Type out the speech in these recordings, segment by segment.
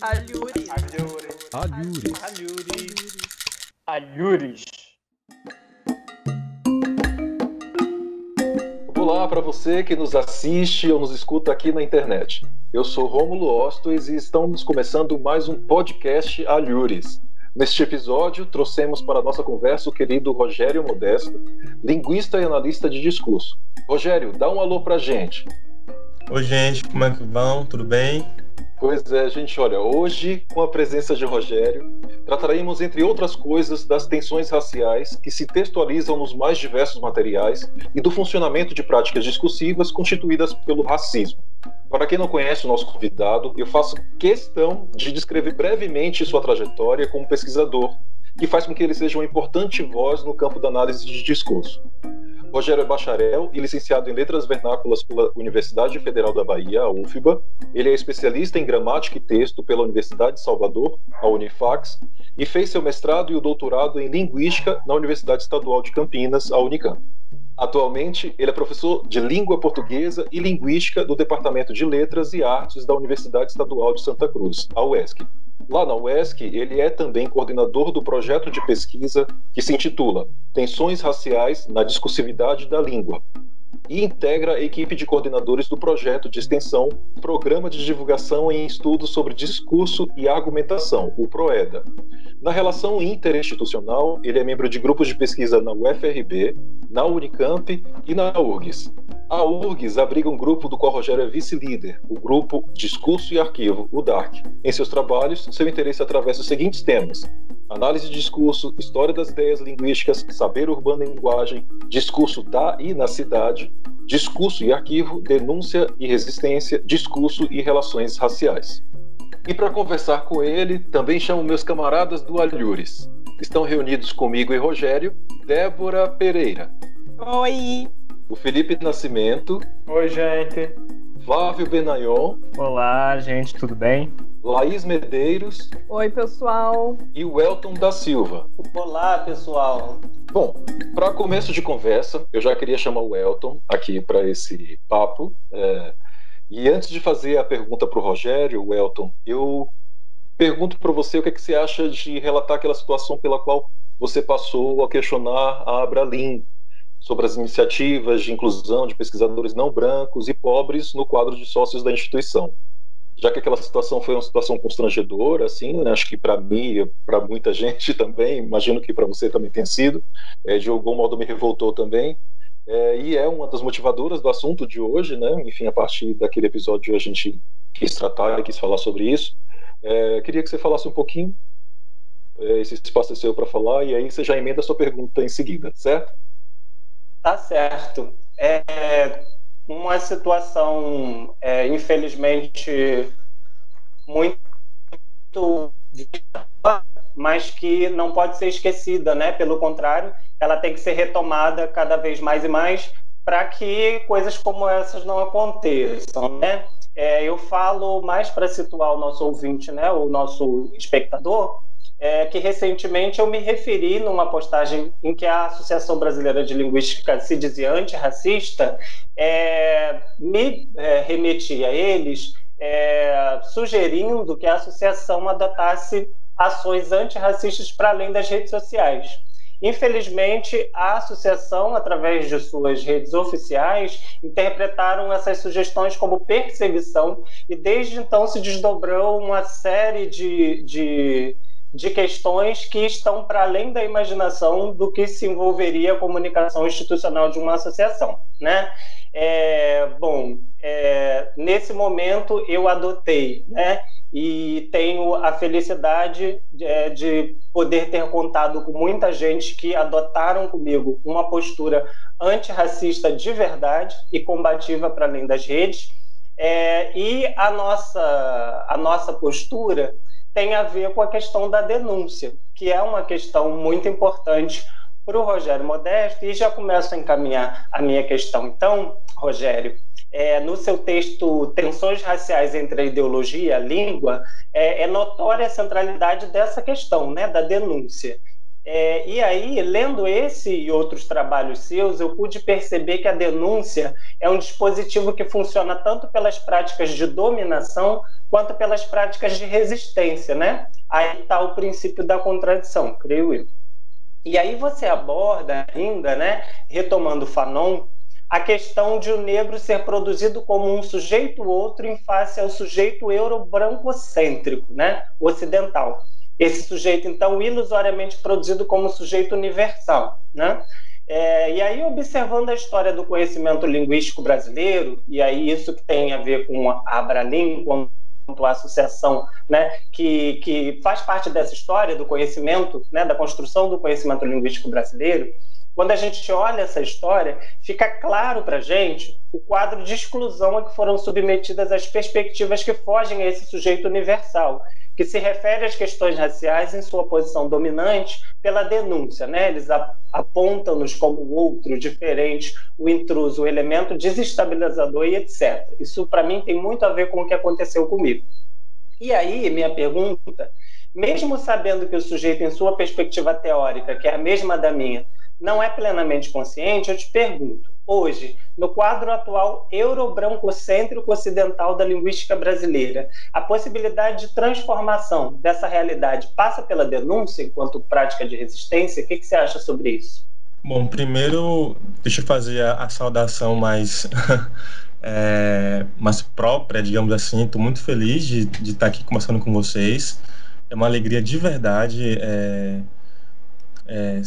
Alhures. Alhures. Alhures. Alhures. Alhures. Olá para você que nos assiste ou nos escuta aqui na internet. Eu sou Rômulo Ostos e estamos começando mais um podcast Alhures. Neste episódio, trouxemos para a nossa conversa o querido Rogério Modesto, linguista e analista de discurso. Rogério, dá um alô pra gente. Oi, gente, como é que vão? Tudo bem? Pois é, gente, olha, hoje, com a presença de Rogério, trataremos, entre outras coisas, das tensões raciais que se textualizam nos mais diversos materiais e do funcionamento de práticas discursivas constituídas pelo racismo. Para quem não conhece o nosso convidado, eu faço questão de descrever brevemente sua trajetória como pesquisador, que faz com que ele seja uma importante voz no campo da análise de discurso. Rogério é bacharel e licenciado em Letras Vernáculas pela Universidade Federal da Bahia, a UFBA. Ele é especialista em gramática e texto pela Universidade de Salvador, a Unifax, e fez seu mestrado e o doutorado em Linguística na Universidade Estadual de Campinas, a Unicamp. Atualmente, ele é professor de Língua Portuguesa e Linguística do Departamento de Letras e Artes da Universidade Estadual de Santa Cruz, a UESC. Lá na UESC, ele é também coordenador do projeto de pesquisa que se intitula Tensões Raciais na Discursividade da Língua e integra a equipe de coordenadores do projeto de extensão Programa de Divulgação em Estudos sobre Discurso e Argumentação, o PROEDA. Na relação interinstitucional, ele é membro de grupos de pesquisa na UFRB, na Unicamp e na URGS. A URGS abriga um grupo do qual Rogério é vice-líder, o grupo Discurso e Arquivo, o DARC. Em seus trabalhos, seu interesse atravessa os seguintes temas: análise de discurso, história das ideias linguísticas, saber urbano e linguagem, discurso da e na cidade, discurso e arquivo, denúncia e resistência, discurso e relações raciais. E para conversar com ele, também chamo meus camaradas do Alhures. Estão reunidos comigo e Rogério, Débora Pereira. Oi. O Felipe Nascimento. Oi, gente. Flávio Benayon. Olá, gente, tudo bem? Laís Medeiros. Oi, pessoal. E o Elton da Silva. Olá, pessoal. Bom, para começo de conversa, eu já queria chamar o Elton aqui para esse papo. É e antes de fazer a pergunta para o Rogério, Elton, eu pergunto para você o que, é que você acha de relatar aquela situação pela qual você passou a questionar a Abralim sobre as iniciativas de inclusão de pesquisadores não brancos e pobres no quadro de sócios da instituição. Já que aquela situação foi uma situação constrangedora, assim, né, acho que para mim, para muita gente também, imagino que para você também tenha sido, é, de algum modo me revoltou também. É, e é uma das motivadoras do assunto de hoje, né? Enfim, a partir daquele episódio a gente quis tratar quis falar sobre isso. É, queria que você falasse um pouquinho. É, esse espaço é seu para falar e aí você já emenda a sua pergunta em seguida, certo? Tá certo. É uma situação, é, infelizmente, muito mas que não pode ser esquecida, né? Pelo contrário, ela tem que ser retomada cada vez mais e mais para que coisas como essas não aconteçam, né? É, eu falo mais para situar o nosso ouvinte, né, o nosso espectador, é, que recentemente eu me referi numa postagem em que a Associação Brasileira de Linguística se dizia antirracista, é, me é, remeti a eles é, sugerindo que a associação adotasse ações antirracistas para além das redes sociais. Infelizmente, a associação, através de suas redes oficiais, interpretaram essas sugestões como perseguição e desde então se desdobrou uma série de, de, de questões que estão para além da imaginação do que se envolveria a comunicação institucional de uma associação. Né? É, bom, é, nesse momento eu adotei, né? e tenho a felicidade de, é, de, poder ter contado com muita gente que adotaram comigo uma postura antirracista de verdade e combativa para além das redes. É, e a nossa, a nossa postura tem a ver com a questão da denúncia, que é uma questão muito importante para o Rogério Modesto. E já começo a encaminhar a minha questão. Então, Rogério, é, no seu texto Tensões Raciais entre a Ideologia e a Língua, é, é, notória a centralidade dessa questão, né, da denúncia. É, e aí, lendo esse e outros trabalhos seus, eu pude perceber que a denúncia é um dispositivo que funciona tanto pelas práticas de dominação quanto pelas práticas de resistência, né? Aí está o princípio da contradição, creio eu. E aí você aborda ainda, né, retomando Fanon, a questão de o negro ser produzido como um sujeito outro em face ao sujeito euro-brancocêntrico, né, ocidental. Esse sujeito, então, ilusoriamente produzido como sujeito universal, né? É, e aí, observando a história do conhecimento linguístico brasileiro, e aí isso que tem a ver com a Abralim, quanto à associação né, que, que faz parte dessa história do conhecimento, né, da construção do conhecimento linguístico brasileiro, quando a gente olha essa história, fica claro para a gente o quadro de exclusão a que foram submetidas as perspectivas que fogem a esse sujeito universal, que se refere às questões raciais em sua posição dominante pela denúncia. Né? Eles apontam-nos como outro, diferente, o intruso, o elemento desestabilizador e etc. Isso, para mim, tem muito a ver com o que aconteceu comigo. E aí, minha pergunta, mesmo sabendo que o sujeito, em sua perspectiva teórica, que é a mesma da minha, não é plenamente consciente, eu te pergunto, hoje, no quadro atual euro-brancocêntrico ocidental da linguística brasileira, a possibilidade de transformação dessa realidade passa pela denúncia enquanto prática de resistência? O que, que você acha sobre isso? Bom, primeiro, deixa eu fazer a, a saudação mais, é, mais própria, digamos assim. Estou muito feliz de, de estar aqui conversando com vocês. É uma alegria de verdade é, é,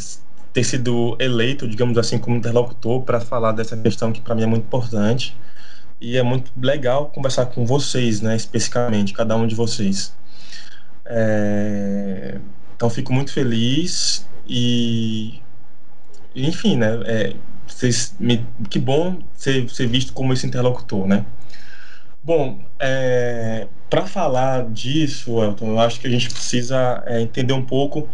ter sido eleito, digamos assim, como interlocutor para falar dessa questão que para mim é muito importante. E é muito legal conversar com vocês, né, especificamente, cada um de vocês. É... Então, fico muito feliz e, enfim, né, é, vocês me... que bom ser, ser visto como esse interlocutor, né. Bom, é... para falar disso, Elton, eu acho que a gente precisa é, entender um pouco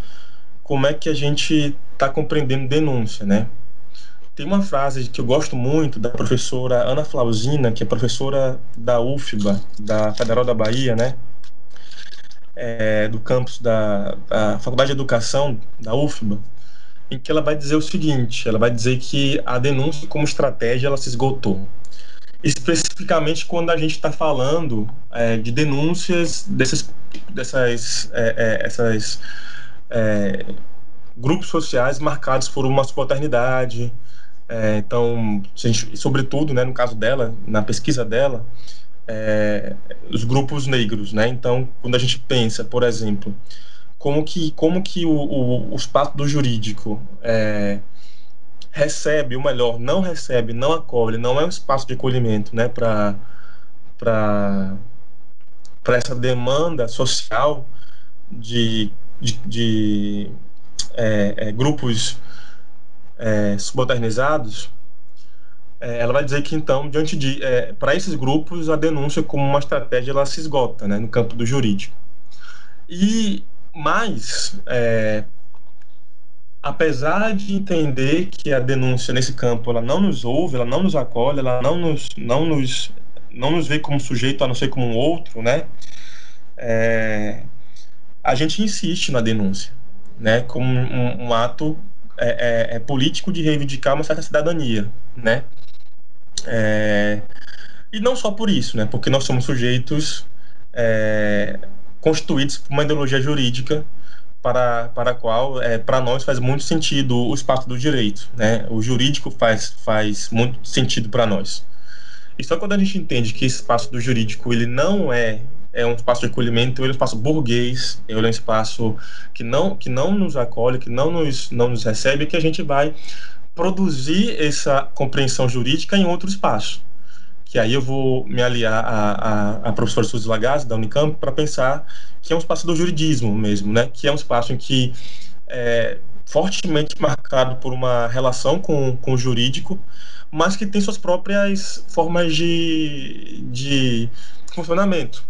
como é que a gente está compreendendo denúncia, né? Tem uma frase que eu gosto muito da professora Ana Flausina, que é professora da UFBA, da Federal da Bahia, né? É, do campus da, da Faculdade de Educação da UFBA, em que ela vai dizer o seguinte: ela vai dizer que a denúncia como estratégia ela se esgotou. Especificamente quando a gente está falando é, de denúncias desses, dessas é, é essas, é, grupos sociais marcados por uma subalternidade. É, então, gente, sobretudo, né, no caso dela, na pesquisa dela, é, os grupos negros, né? Então, quando a gente pensa, por exemplo, como que como que o, o, o espaço do jurídico é, recebe, ou melhor, não recebe, não acolhe, não é um espaço de acolhimento, né? Para para essa demanda social de, de, de é, é, grupos é, subalternizados, é, ela vai dizer que então, diante de, é, para esses grupos, a denúncia como uma estratégia ela se esgota, né, no campo do jurídico. E mais, é, apesar de entender que a denúncia nesse campo ela não nos ouve, ela não nos acolhe, ela não nos, não nos, não nos vê como sujeito a não ser como um outro, né? A gente insiste na denúncia né, como um, um ato é, é, é, político de reivindicar uma certa cidadania, né? É, e não só por isso, né? Porque nós somos sujeitos é, constituídos por uma ideologia jurídica para, para a qual, é, para nós, faz muito sentido o espaço do direito, né? O jurídico faz, faz muito sentido para nós. E só quando a gente entende que esse espaço do jurídico ele não é é um espaço de acolhimento, ele é um espaço burguês, ele é um espaço que não, que não nos acolhe, que não nos, não nos recebe, que a gente vai produzir essa compreensão jurídica em outro espaço. Que aí eu vou me aliar à, à, à professora Suzy Lagazzi, da Unicamp, para pensar que é um espaço do juridismo mesmo, né? que é um espaço em que é fortemente marcado por uma relação com, com o jurídico, mas que tem suas próprias formas de, de funcionamento.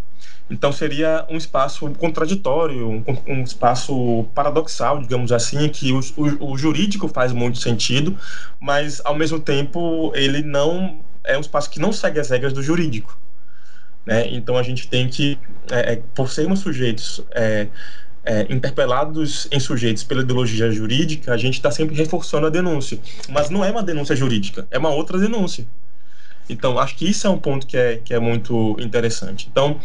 Então seria um espaço contraditório, um, um espaço paradoxal, digamos assim, que o, o, o, jurídico faz muito sentido, mas ao mesmo tempo ele não é um espaço que não segue as regras do jurídico. Né? Então a gente tem que, é, é, por sermos sujeitos é, é, interpelados em sujeitos pela ideologia jurídica, a gente está sempre reforçando a denúncia. Mas não é uma denúncia jurídica, é uma outra denúncia. Então, acho que isso é um ponto que é, que é muito interessante. Então,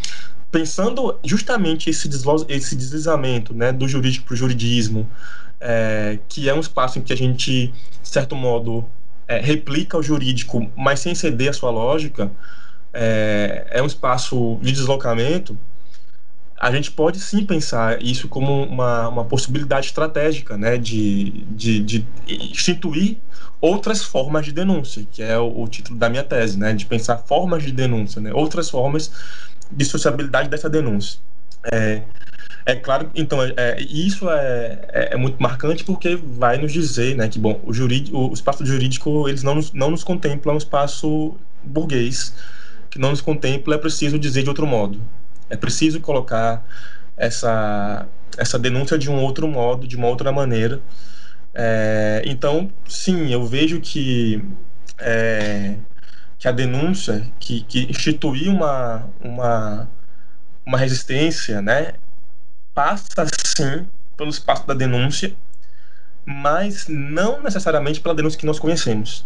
pensando justamente esse, esse deslizamento né, do jurídico para o juridismo, é, que é um espaço em que a gente, de certo modo, é, replica o jurídico, mas sem ceder a sua lógica, é, é um espaço de deslocamento, a gente pode sim pensar isso como uma, uma possibilidade estratégica, né, de, de, de instituir outras formas de denúncia, que é o, o, título da minha tese, né, de pensar formas de denúncia, né, outras formas de sociabilidade dessa denúncia. É, é claro, então, é, isso é, é, é, muito marcante porque vai nos dizer né, que, bom, o, jurídico, o espaço jurídico eles não nos, não nos contempla um espaço burguês, que não nos contempla, é preciso dizer de outro modo. É preciso colocar essa, essa denúncia de um outro modo, de uma outra maneira. É, então, sim, eu vejo que, é, que a denúncia, que, que uma, uma, uma resistência, né, passa sim pelo espaço da denúncia, mas não necessariamente pela denúncia que nós conhecemos.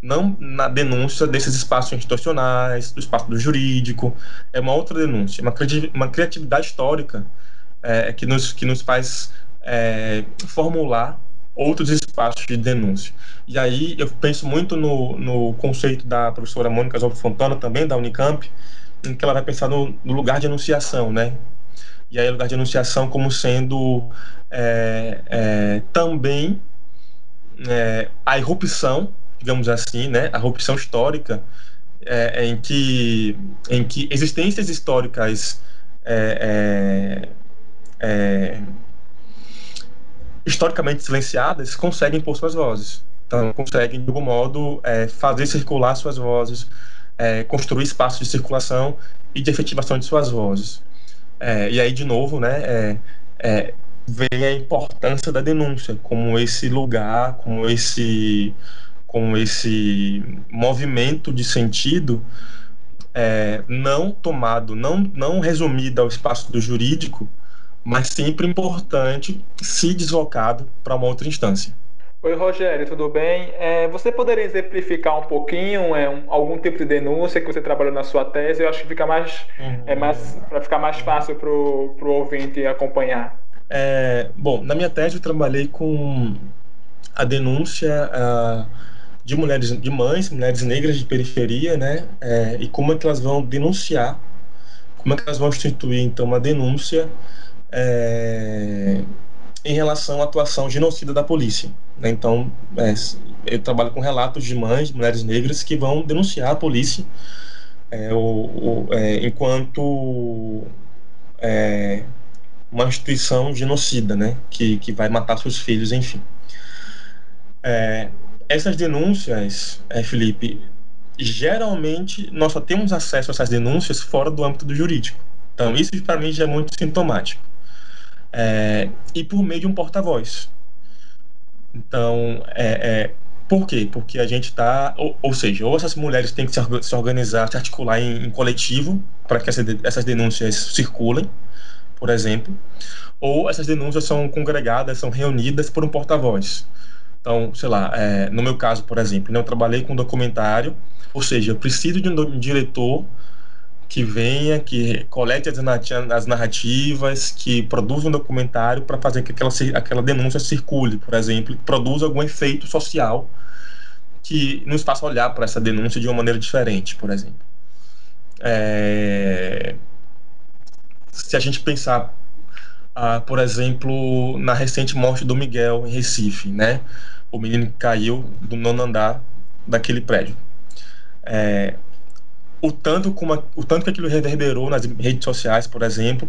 Não na denúncia desses espaços institucionais, do espaço do jurídico, é uma outra denúncia, uma, uma criatividade histórica é, que, nos, que nos faz é, formular outros espaços de denúncia. E aí eu penso muito no, no conceito da professora Mônica Zolfo Fontana, também da Unicamp, em que ela vai pensar no, no lugar de anunciação, né? e aí lugar de anunciação como sendo é, é, também é, a irrupção, digamos assim, né, a irrupção histórica é, em que em que existências históricas é, é, historicamente silenciadas conseguem pôr suas vozes. Então, conseguem, de algum modo, fazer circular suas vozes, construir espaços de circulação e de efetivação de suas vozes. É, e aí, de novo, né, é, é, vem a importância da denúncia como esse lugar, como esse, como esse movimento de sentido é, não tomado, não, não resumido ao espaço do jurídico, mas sempre importante se deslocado para uma outra instância. Oi, Rogério, tudo bem? É, você poderia exemplificar um pouquinho é, um, algum tipo de denúncia que você trabalhou na sua tese? Eu acho que fica mais, uhum. é mais para ficar mais fácil para o ouvinte acompanhar. É, bom, na minha tese eu trabalhei com a denúncia uh, de mulheres, de mães, mulheres negras de periferia, né? É, e como é que elas vão denunciar, como é que elas vão instituir então uma denúncia é, em relação à atuação genocida da polícia. Né? Então, é, eu trabalho com relatos de mães, mulheres negras que vão denunciar a polícia é, o, o, é, enquanto é, uma instituição genocida, né? que, que vai matar seus filhos, enfim. É, essas denúncias, Felipe, geralmente nós só temos acesso a essas denúncias fora do âmbito do jurídico. Então, isso para mim já é muito sintomático é, e por meio de um porta-voz. Então, é, é, por quê? Porque a gente está, ou, ou, seja, ou essas mulheres têm que se, organizar, se articular em, em coletivo para que essa, essas denúncias circulem, por exemplo, ou essas denúncias são congregadas, são reunidas por um porta-voz. Então, sei lá, é, no meu caso, por exemplo, né, eu trabalhei com documentário, ou seja, eu preciso de um diretor que venha, que colete as narrativas, que produza um documentário para fazer que aquela, aquela denúncia circule, por exemplo, produza algum efeito social que nos faça olhar para essa denúncia de uma maneira diferente, por exemplo. É... Se a gente pensar, ah, por exemplo, na recente morte do Miguel em Recife, né? O menino que caiu do nono andar daquele prédio. É, o tanto, como o tanto que aquilo reverberou nas redes sociais, por exemplo,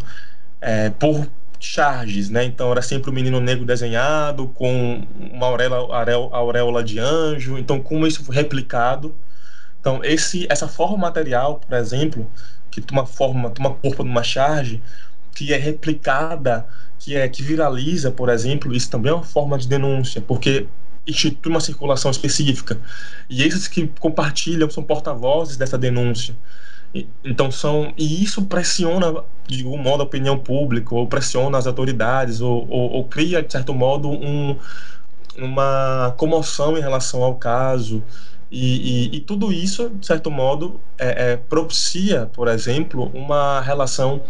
é, por charges, né? Então era sempre o um menino negro desenhado com uma auréola, auréola de anjo. Então como isso foi replicado? Então esse essa forma material, por exemplo, que toma forma, toma corpo numa charge, que é replicada, que é que viraliza, por exemplo, isso também é uma forma de denúncia, porque institui uma circulação específica. E esses que compartilham são porta-vozes dessa denúncia. Então são e isso pressiona de algum modo a opinião pública ou pressiona as autoridades ou, ou, ou cria de certo modo um, uma comoção em relação ao caso e, e, e tudo isso de certo modo é, é, propicia, por exemplo, uma relação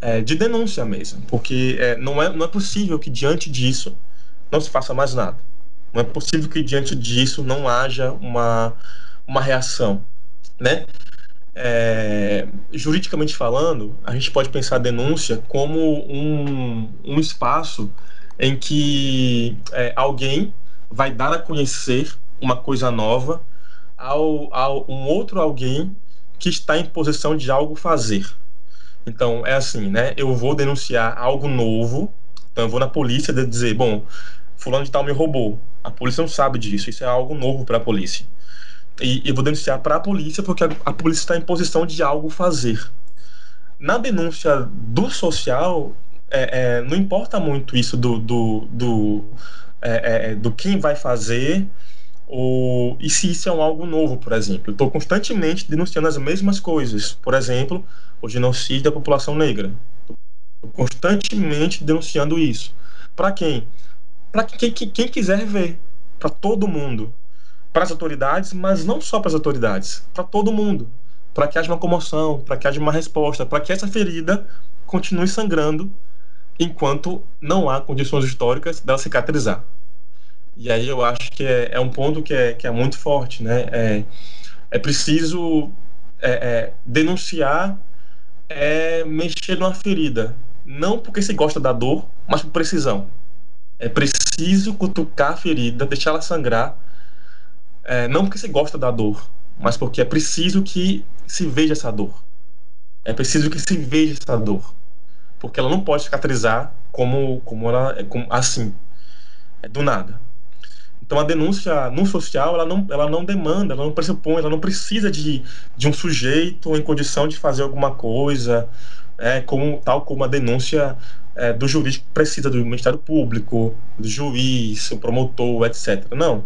é, de denúncia mesmo, porque é, não, é, não é possível que diante disso não se faça mais nada. Não é possível que diante disso não haja uma, uma reação, né? É, juridicamente falando, a gente pode pensar a denúncia como um, um espaço em que é, alguém vai dar a conhecer uma coisa nova ao, ao um outro alguém que está em posição de algo fazer. Então, é assim, né? Eu vou denunciar algo novo, então eu vou na polícia dizer, bom, fulano de tal me roubou. A polícia não sabe disso, isso é algo novo para a polícia. E eu vou denunciar para a polícia porque a, a polícia está em posição de algo fazer. Na denúncia do social, é, é, não importa muito isso do, do, do, é, é do quem vai fazer ou, e se isso é um algo novo, por exemplo. Estou constantemente denunciando as mesmas coisas. Por exemplo, o genocídio da população negra. Estou constantemente denunciando isso. Para quem? Para quem, quem, quem quiser ver. Para todo mundo. Para as autoridades, mas não só para as autoridades. Para todo mundo. Para que haja uma comoção, para que haja uma resposta, para que essa ferida continue sangrando enquanto não há condições históricas dela cicatrizar. E aí eu acho que é, é um ponto que é, que é muito forte, né? É, é preciso é, é, denunciar, é mexer numa ferida, não porque se gosta da dor, mas por precisão. É preciso cutucar a ferida, deixar ela sangrar, é, não porque se gosta da dor, mas porque é preciso que se veja essa dor. É preciso que se veja essa dor porque ela não pode cicatrizar como, como ela é como, assim, é do nada. Então a denúncia no social ela não, ela não demanda, ela não pressupõe, ela não precisa de, de um sujeito em condição de fazer alguma coisa, é, como, tal como a denúncia é, do jurídico precisa do Ministério Público, do juiz, o promotor, etc. Não,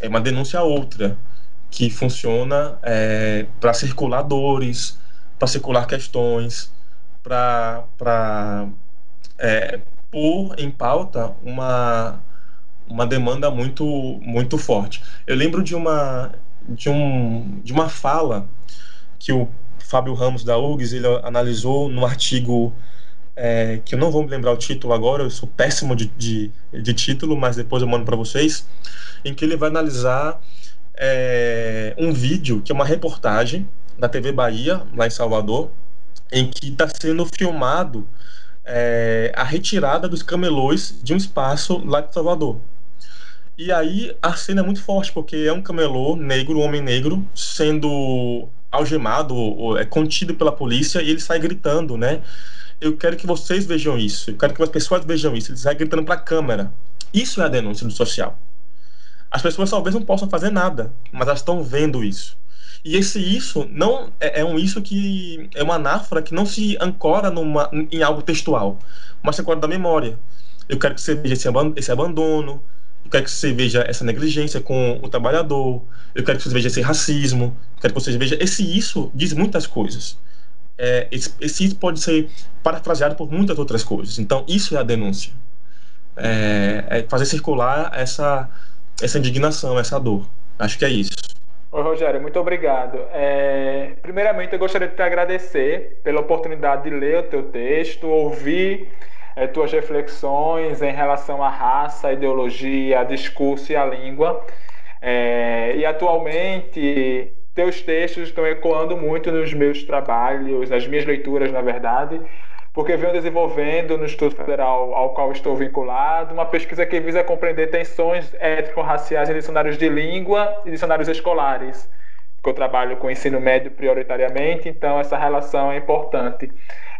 é uma denúncia outra que funciona é, para circular dores, para circular questões, para é, pôr em pauta uma, uma demanda muito, muito forte. Eu lembro de uma, de, um, de uma fala que o Fábio Ramos da URGS ele analisou no artigo é, que eu não vou me lembrar o título agora, eu sou péssimo de, de, de título, mas depois eu mando para vocês, em que ele vai analisar é, um vídeo que é uma reportagem da TV Bahia, lá em Salvador, em que está sendo filmado é, a retirada dos camelôs de um espaço lá de Salvador. E aí a cena é muito forte, porque é um camelô negro, um homem negro, sendo algemado, ou, é contido pela polícia, e ele sai gritando, né? Eu quero que vocês vejam isso, eu quero que as pessoas vejam isso. Ele sai gritando para a câmera. Isso é a denúncia do social. As pessoas talvez não possam fazer nada, mas elas estão vendo isso. E esse isso não é, é, um isso que é uma anáfora que não se ancora numa, em algo textual, mas se ancora da memória. Eu quero que você veja esse, esse abandono, eu quero que você veja essa negligência com o trabalhador, eu quero que você veja esse racismo, eu quero que você veja esse isso diz muitas coisas. É, esse, pode ser parafraseado por muitas outras coisas. Então isso é a denúncia, é, é fazer circular essa essa indignação, essa dor. Acho que é isso. Oi, Rogério, muito obrigado. É, primeiramente, eu gostaria de te agradecer pela oportunidade de ler o teu texto, ouvir é, tuas reflexões em relação à raça, à ideologia, a discurso e à língua. É, e atualmente, teus textos estão ecoando muito nos meus trabalhos, nas minhas leituras, na verdade, porque venho desenvolvendo no Instituto Federal ao qual estou vinculado uma pesquisa que visa compreender tensões étnico-raciais em dicionários de língua e dicionários escolares, porque eu trabalho com ensino médio prioritariamente, então essa relação é importante,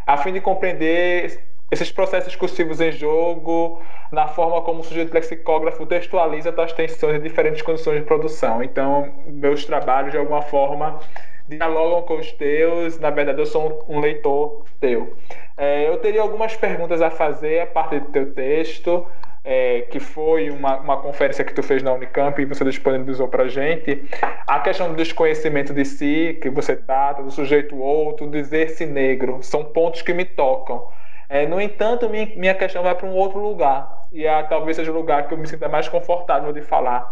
a fim de compreender esses processos discursivos em jogo, na forma como o sujeito lexicógrafo textualiza tais tensões em diferentes condições de produção. Então, meus trabalhos, de alguma forma, dialogam com os teus, na verdade, eu sou um leitor teu. É, eu teria algumas perguntas a fazer a partir do teu texto. é, que foi uma, uma conferência que tu fez na Unicamp e você disponibilizou para gente, a questão do desconhecimento de si, que você trata, do sujeito outro, dizer-se negro, são pontos que me tocam. É, no entanto, minha, questão vai para um outro lugar, e é, talvez seja o lugar que eu me sinta mais confortável de falar,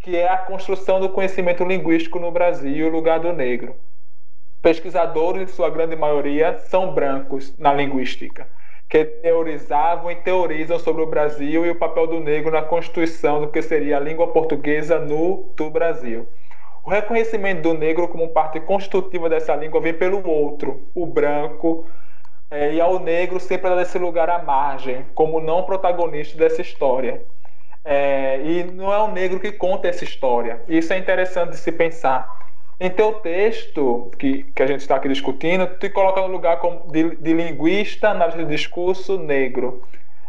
que é a construção do conhecimento linguístico no Brasil e o lugar do negro. Pesquisadores, em sua grande maioria, são brancos na linguística que teorizavam e teorizam sobre o Brasil e o papel do negro na constituição do que seria a língua portuguesa no do Brasil. O reconhecimento do negro como parte constitutiva dessa língua vem pelo outro, o branco, é, e ao negro sempre dá esse lugar à margem, como não protagonista dessa história. É, e não é o negro que conta essa história. Isso é interessante de se pensar. Em teu texto, que, que a gente está aqui discutindo, tu te coloca no lugar de, de linguista, análise de discurso negro.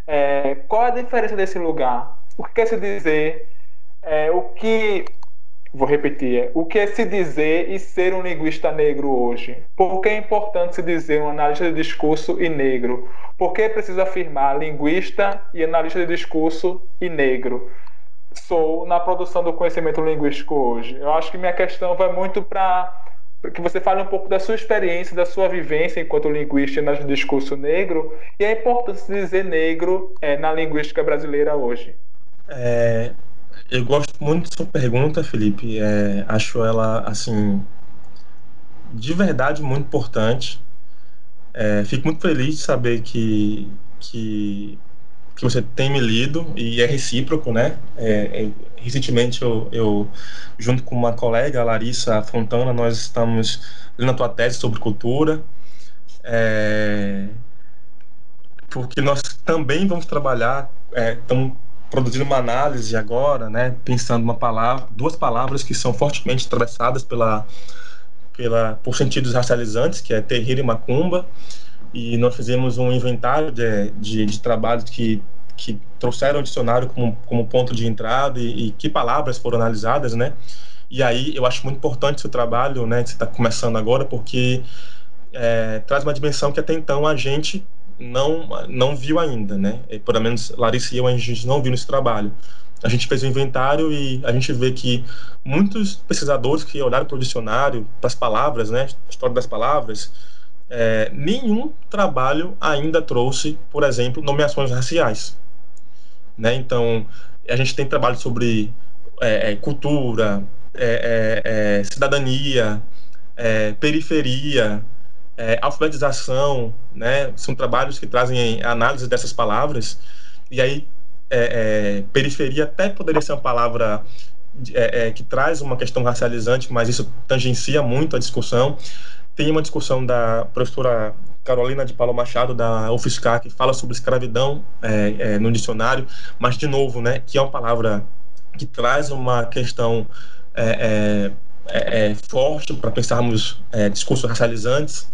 É, qual é a diferença desse lugar? O que quer se dizer? É, o que. Vou repetir. É, o que é se dizer e ser um linguista negro hoje? Por que é importante se dizer um analista de discurso e negro? Por que é preciso afirmar linguista e analista de discurso e negro? sou na produção do conhecimento linguístico hoje. Eu acho que minha questão vai muito para que você fale um pouco da sua experiência, da sua vivência enquanto linguista no discurso negro e a importância de dizer negro é, na linguística brasileira hoje. É, eu gosto muito da sua pergunta, Felipe. É, acho ela, assim, de verdade muito importante. É, fico muito feliz de saber que, que que você tem me lido e é recíproco, né? É, é, recentemente eu, eu, junto com uma colega, Larissa Fontana, nós estamos lendo a tua tese sobre cultura, é, porque nós também vamos trabalhar, é, estamos produzindo uma análise agora, né? Pensando uma palavra, duas palavras que são fortemente atravessadas pela, pela por sentidos racializantes, que é terreiro e macumba e nós fizemos um inventário de, de, de trabalhos que, que trouxeram o dicionário como, como ponto de entrada e, e, que palavras foram analisadas, né? E aí eu acho muito importante esse trabalho, né, que você está começando agora, porque é, traz uma dimensão que até então a gente não não viu ainda, né? E, pelo menos Larissa e eu a gente não viu nesse trabalho. A gente fez o um inventário e a gente vê que muitos pesquisadores que olharam para o dicionário, para as palavras, né, história das palavras, é, nenhum trabalho ainda trouxe, por exemplo, nomeações raciais. Né? Então, a gente tem trabalho sobre é, é cultura, é, é, é, cidadania, periferia, alfabetização, né? são trabalhos que trazem análise dessas palavras, e aí periferia até poderia ser uma palavra que traz uma questão racializante, mas isso tangencia muito a discussão. Tem uma discussão da professora Carolina de Paulo Machado, da UFSCar, que fala sobre escravidão é, é, no dicionário, mas, de novo, né, que é uma palavra que traz uma questão é, é, é, é forte para pensarmos discursos racializantes,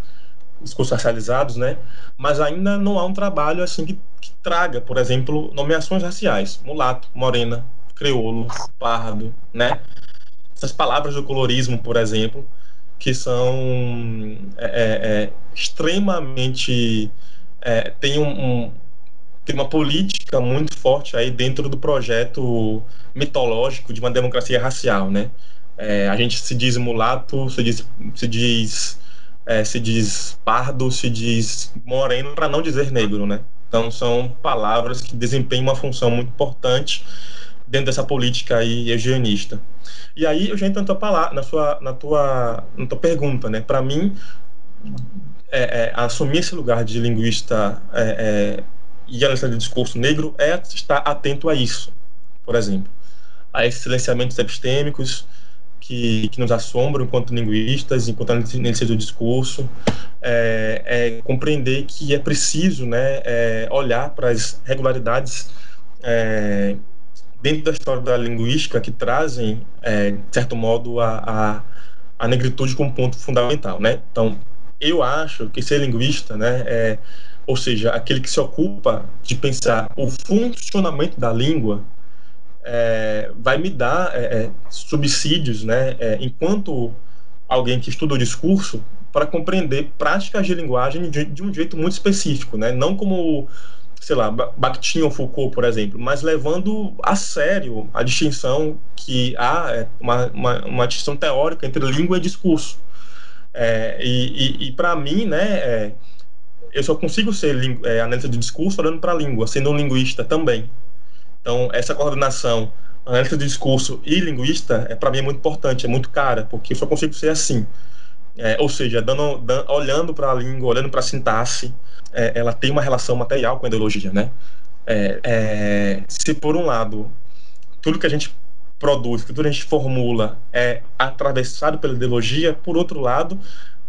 discursos né, mas ainda não há um trabalho assim que, que traga, por exemplo, nomeações raciais, mulato, morena, crioulo, pardo, né, essas palavras do colorismo, por exemplo, que são é, é, é, extremamente é, tem um, um, tem uma política muito forte aí dentro do projeto mitológico de uma democracia racial, né? É, a gente se diz mulato, se diz se diz é, se diz pardo, se diz moreno, para não dizer negro, né? Então são palavras que desempenham uma função muito importante dentro dessa política aí eugenista. E aí eu já entro na tua, palavra, na sua, na tua, na tua pergunta, né? Para mim, é, é, assumir esse lugar de linguista é, é e analista de discurso negro é estar atento a isso, por exemplo, a esses silenciamentos epistêmicos que, que nos assombram enquanto linguistas, enquanto analistas do discurso, é, é, compreender que é preciso né, é, olhar para as regularidades é, dentro da história da linguística que trazem, é, de certo modo, a, a, a, negritude como ponto fundamental, né? Então, eu acho que ser linguista, né, é, ou seja, aquele que se ocupa de pensar o funcionamento da língua, é, vai me dar é, é subsídios, né, é, enquanto alguém que estuda o discurso, para compreender práticas de linguagem de, de um jeito muito específico, né? Não como sei lá, Bakhtin ou Foucault, por exemplo, mas levando a sério a distinção que há é, uma, uma, uma distinção teórica entre língua e discurso. É, e, e, e para mim, né, eu só consigo ser é, analista de discurso olhando para a língua, sendo um linguista também. Então, essa coordenação analista de discurso e linguista, é, para mim, é muito importante, é muito cara, porque eu só consigo ser assim. É, ou seja, dando, dando, olhando para a língua, olhando para a sintaxe, é, ela tem uma relação material com a ideologia, né? É, é, se por um lado tudo que a gente produz, tudo que a gente formula é atravessado pela ideologia, por outro lado,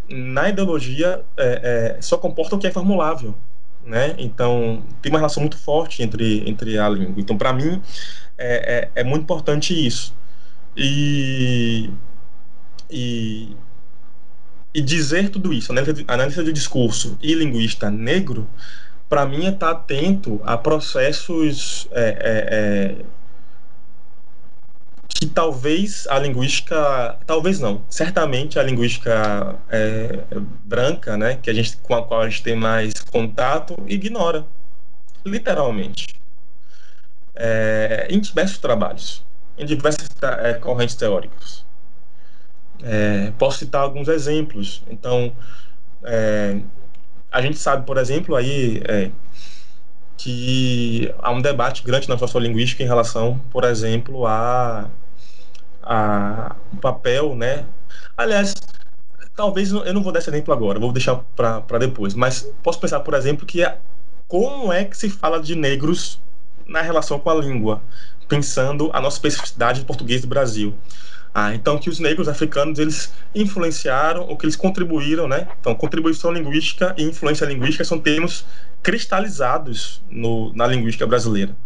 na ideologia é, é, só comporta o que é formulável, né? Então tem uma relação muito forte entre entre a língua. Então para mim é, é, é, muito importante isso e, e e dizer tudo isso, analista de discurso e linguista negro, para mim é estar tá atento a processos é, é, é, que talvez a linguística, talvez não, certamente a linguística é, branca, né, que a gente com a qual a gente tem mais contato, ignora, literalmente, é, em diversos trabalhos, em diversas é, correntes teóricas. É, posso citar alguns exemplos. Então, é, a gente sabe, por exemplo, aí é, que há um debate grande na sociolinguística em relação, por exemplo, a, a papel, né? Aliás, talvez eu não vou dar esse exemplo agora, vou deixar para depois. Mas posso pensar, por exemplo, que é, como é que se fala de negros na relação com a língua, pensando a nossa especificidade de português do Brasil. Ah, então que os negros africanos eles influenciaram ou que eles contribuíram, né? Então contribuição linguística e influência linguística são termos cristalizados no, na linguística brasileira.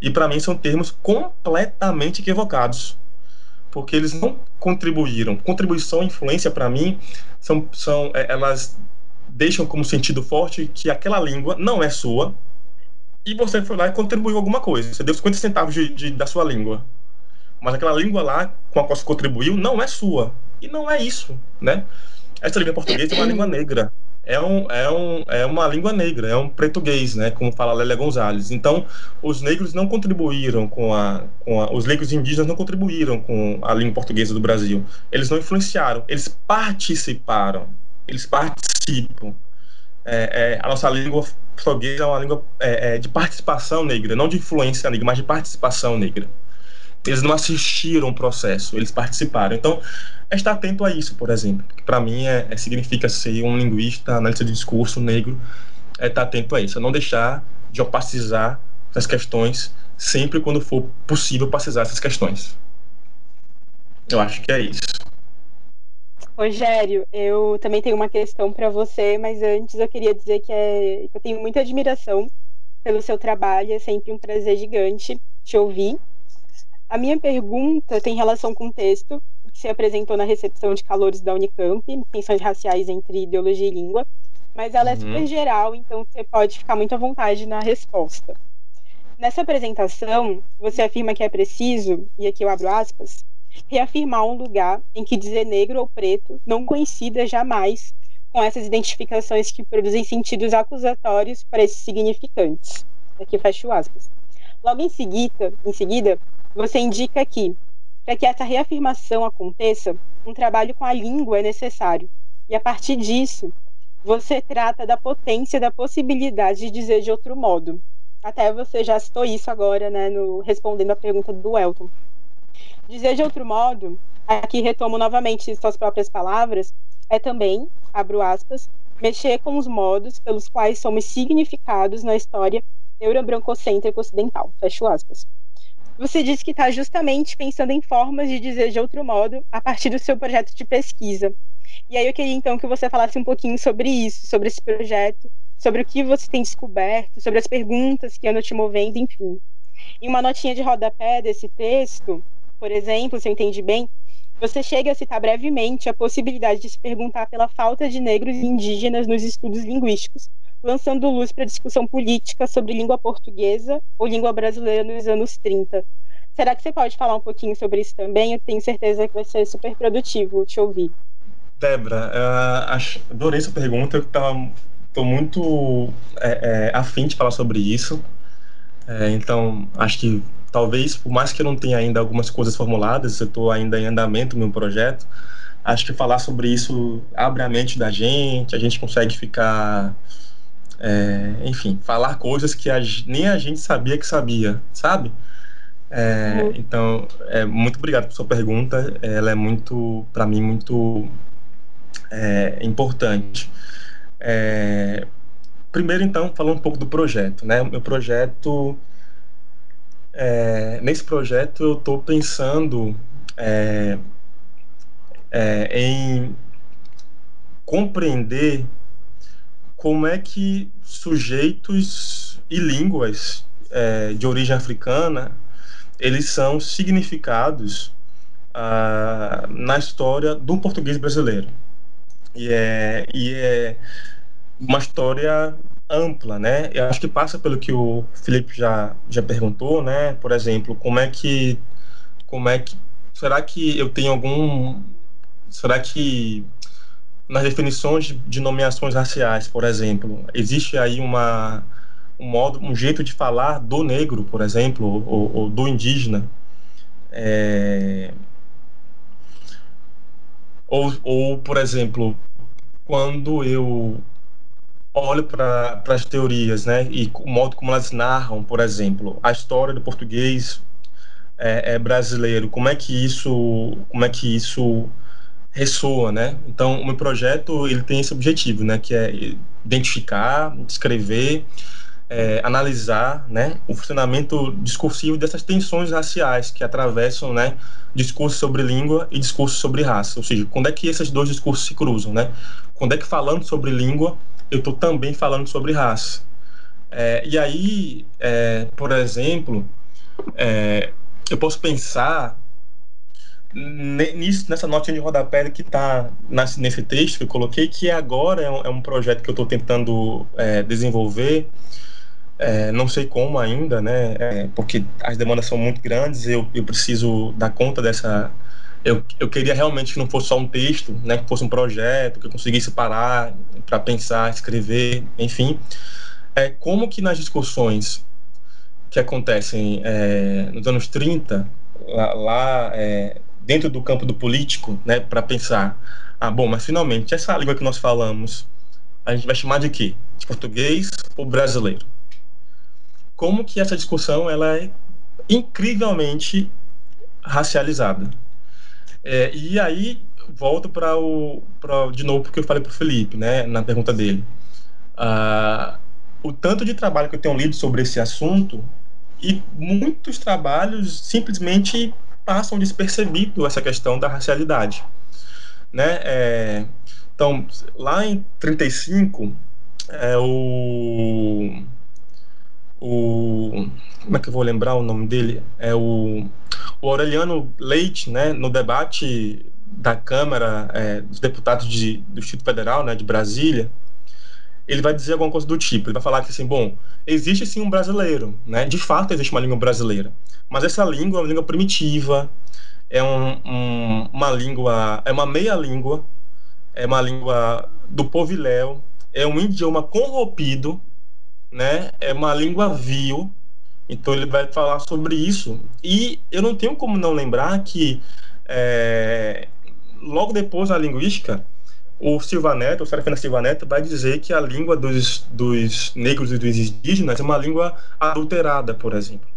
E para mim são termos completamente equivocados, porque eles não contribuíram. Contribuição e influência para mim são, são é, elas deixam como sentido forte que aquela língua não é sua e você foi lá e contribuiu alguma coisa. Você deu 50 centavos de, de da sua língua mas aquela língua lá com a qual você contribuiu não é sua. E não é isso, né? Essa língua portuguesa é uma língua negra. É, um, é, um, é uma língua negra, é um português, né? Como fala Lélia Gonzalez. Então, os negros não contribuíram com a, com a. Os negros indígenas não contribuíram com a língua portuguesa do Brasil. Eles não influenciaram, eles participaram. Eles participam. É, é, a nossa língua portuguesa é uma língua é, é de participação negra, não de influência negra, mas de participação negra eles não assistiram o processo, eles participaram. Então, é estar atento a isso, por exemplo, que para mim é, é, significa ser um linguista, analista de discurso negro, é estar atento a isso, é não deixar de opacizar essas questões sempre quando for possível opacizar essas questões. Eu acho que é isso. Rogério, eu também tenho uma questão para você, mas antes eu queria dizer que, é, eu tenho muita admiração pelo seu trabalho, é sempre um prazer gigante te ouvir a minha pergunta tem relação com o texto se apresentou na recepção de calores da Unicamp, tensões raciais entre ideologia e língua, mas ela é uhum. super geral, então você pode ficar muito à vontade na resposta. Nessa apresentação, você afirma que é preciso, e aqui eu abro aspas, reafirmar um lugar em que dizer negro ou preto não coincida jamais com essas identificações que produzem sentidos acusatórios para esses significantes. Aqui fecho aspas. Logo em seguida, em seguida, você indica que, para que essa reafirmação aconteça, um trabalho com a língua é necessário. E a partir disso, você trata da potência da possibilidade de dizer de outro modo. Até você já citou isso agora, né, no, respondendo a pergunta do Elton. Dizer de outro modo, aqui retomo novamente suas próprias palavras, é também, abro aspas, mexer com os modos pelos quais somos significados na história eurobrancocêntrica ocidental. Fecho aspas. Você disse que está justamente pensando em formas de dizer de outro modo a partir do seu projeto de pesquisa. E aí eu queria então que você falasse um pouquinho sobre isso, sobre esse projeto, sobre o que você tem descoberto, sobre as perguntas que andam te movendo, enfim. Em uma notinha de rodapé desse texto, por exemplo, se eu entendi bem, você chega a citar brevemente a possibilidade de se perguntar pela falta de negros e indígenas nos estudos linguísticos, lançando luz para a discussão política sobre língua portuguesa ou língua brasileira nos anos 30. Será que você pode falar um pouquinho sobre isso também? Eu tenho certeza que vai ser super produtivo te ouvir. Débora, uh, adorei essa pergunta. Eu muito é, é, afim de falar sobre isso. É, então, acho que talvez, por mais que eu não tenha ainda algumas coisas formuladas, eu estou ainda em andamento no meu projeto, acho que falar sobre isso abre a mente da gente, a gente consegue ficar. É, enfim, falar coisas que a, nem a gente sabia que sabia, sabe? É, uhum. Então, é, muito obrigado por sua pergunta. Ela é muito, para mim, muito é, importante. É, primeiro, então, falando um pouco do projeto, né? O meu projeto, é, nesse projeto, eu estou pensando é, em compreender como é que sujeitos e línguas de origem africana eles são significados ah, na história do português brasileiro. E é, e é uma história ampla, né? Eu acho que passa pelo que o Felipe já, já perguntou, né? Por exemplo, como é que como é que será que eu tenho algum será que nas definições de nomeações raciais, por exemplo, existe aí uma um modo, um jeito de falar do negro, por exemplo, ou, ou do indígena. É... Ou, ou, por exemplo, quando eu olho para as teorias, né, e o modo como elas narram, por exemplo, a história do português é, é brasileiro, como é que isso, como é que isso ressoa, né? Então, o meu projeto ele tem esse objetivo, né, que é identificar, descrever é, analisar né, o funcionamento discursivo dessas tensões raciais que atravessam né, discurso sobre língua e discurso sobre raça. Ou seja, quando é que esses dois discursos se cruzam? Né? Quando é que falando sobre língua, eu estou também falando sobre raça? É, e aí, é, por exemplo, é, eu posso pensar nisso, nessa notinha de rodapé que está nesse texto que eu coloquei, que agora é um, é um projeto que eu estou tentando é, desenvolver é, não sei como ainda, né? É, porque as demandas são muito grandes, eu, eu preciso dar conta dessa. Eu, eu queria realmente que não fosse só um texto, né? Que fosse um projeto, que eu conseguisse parar para pensar, escrever, enfim. É, como que nas discussões que acontecem é, nos anos 30, lá, lá é, dentro do campo do político, né? Para pensar, ah, bom, mas finalmente essa língua que nós falamos, a gente vai chamar de quê? De português ou brasileiro? como que essa discussão ela é incrivelmente racializada. É, e aí volto para o pra, de novo porque eu falei para o Felipe, né, na pergunta dele. Ah, o tanto de trabalho que eu tenho lido sobre esse assunto e muitos trabalhos simplesmente passam despercebido essa questão da racialidade, né? É, então, lá em 35, é, o o como é que eu vou lembrar o nome dele? É o, o Aureliano Leite, né, no debate da Câmara é, dos Deputados de, do Distrito Federal, né, de Brasília, ele vai dizer alguma coisa do tipo, ele vai falar que assim, bom, existe sim um brasileiro, né, de fato existe uma língua brasileira, mas essa língua é uma língua primitiva, é um, um, uma língua, é uma meia língua, é uma língua do poviléu, é um idioma corrompido né? É uma língua vil. Então ele vai falar sobre isso. E eu não tenho como não lembrar que é, logo depois da linguística, o Silva Neto, o Serafina Silva Neto, vai dizer que a língua dos, dos negros e dos indígenas é uma língua adulterada, por exemplo.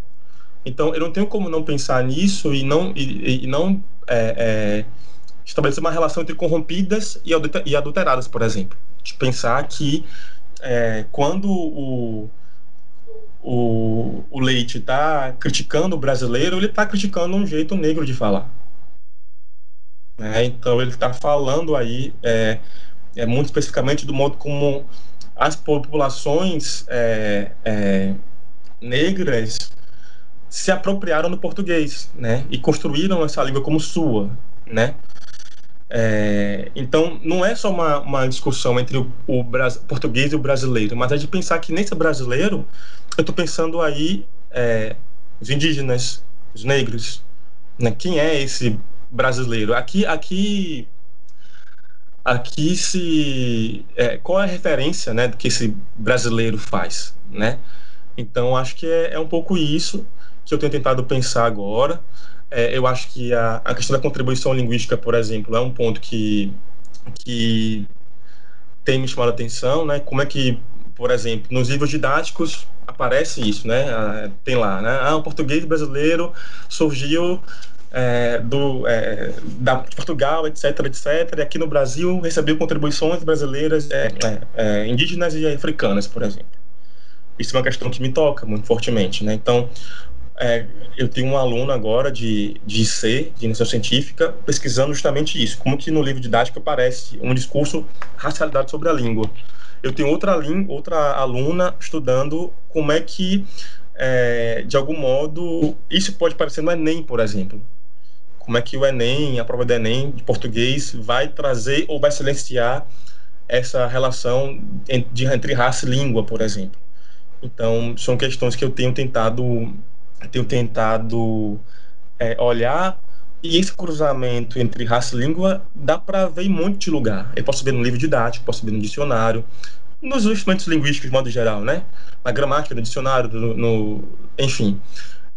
Então, eu não tenho como não pensar nisso e não, e, e não é, é, estabelecer uma relação entre corrompidas e adulteradas, por exemplo. De pensar que é, quando o, o, o Leite está criticando o brasileiro, ele está criticando um jeito negro de falar. É, então ele está falando aí é, é, muito especificamente do modo como as populações é, é, negras se apropriaram do português, né, e construíram essa língua como sua, né. É, então, não é só uma, uma discussão entre o, o português e o brasileiro, mas é de pensar que nesse brasileiro, eu estou pensando aí é, os indígenas, os negros, né? quem é esse brasileiro? Aqui, aqui aqui se é, qual é a referência né que esse brasileiro faz né? Então acho que é, é um pouco isso que eu tenho tentado pensar agora. É, eu acho que a, a questão da contribuição linguística por exemplo é um ponto que que tem me chamado a atenção né? Como é que por exemplo nos livros didáticos aparece isso né? Ah, tem lá né? Ah, o português brasileiro surgiu é, do, é, da Portugal, etc, etc. E aqui no Brasil recebeu contribuições brasileiras, é, é, é, indígenas e africanas, por exemplo. Isso é uma questão que me toca muito fortemente, né? Então, é, eu tenho um aluno agora de, de IC, de iniciação científica, pesquisando justamente isso, como que no livro didático aparece um discurso racialidade sobre a língua. Eu tenho outra, outra aluna estudando como é que, é, de algum modo, isso pode parecer no Enem, por exemplo como é que o Enem, a prova do Enem de português, vai trazer ou vai silenciar essa relação entre, raça e língua, por exemplo. Então, são questões que eu tenho tentado, tenho tentado é, olhar e esse cruzamento entre raça e língua dá para ver em um monte de lugar. Eu posso ver no livro didático, posso ver no dicionário, nos instrumentos linguísticos de modo geral, né? Na gramática, no dicionário, no, no enfim.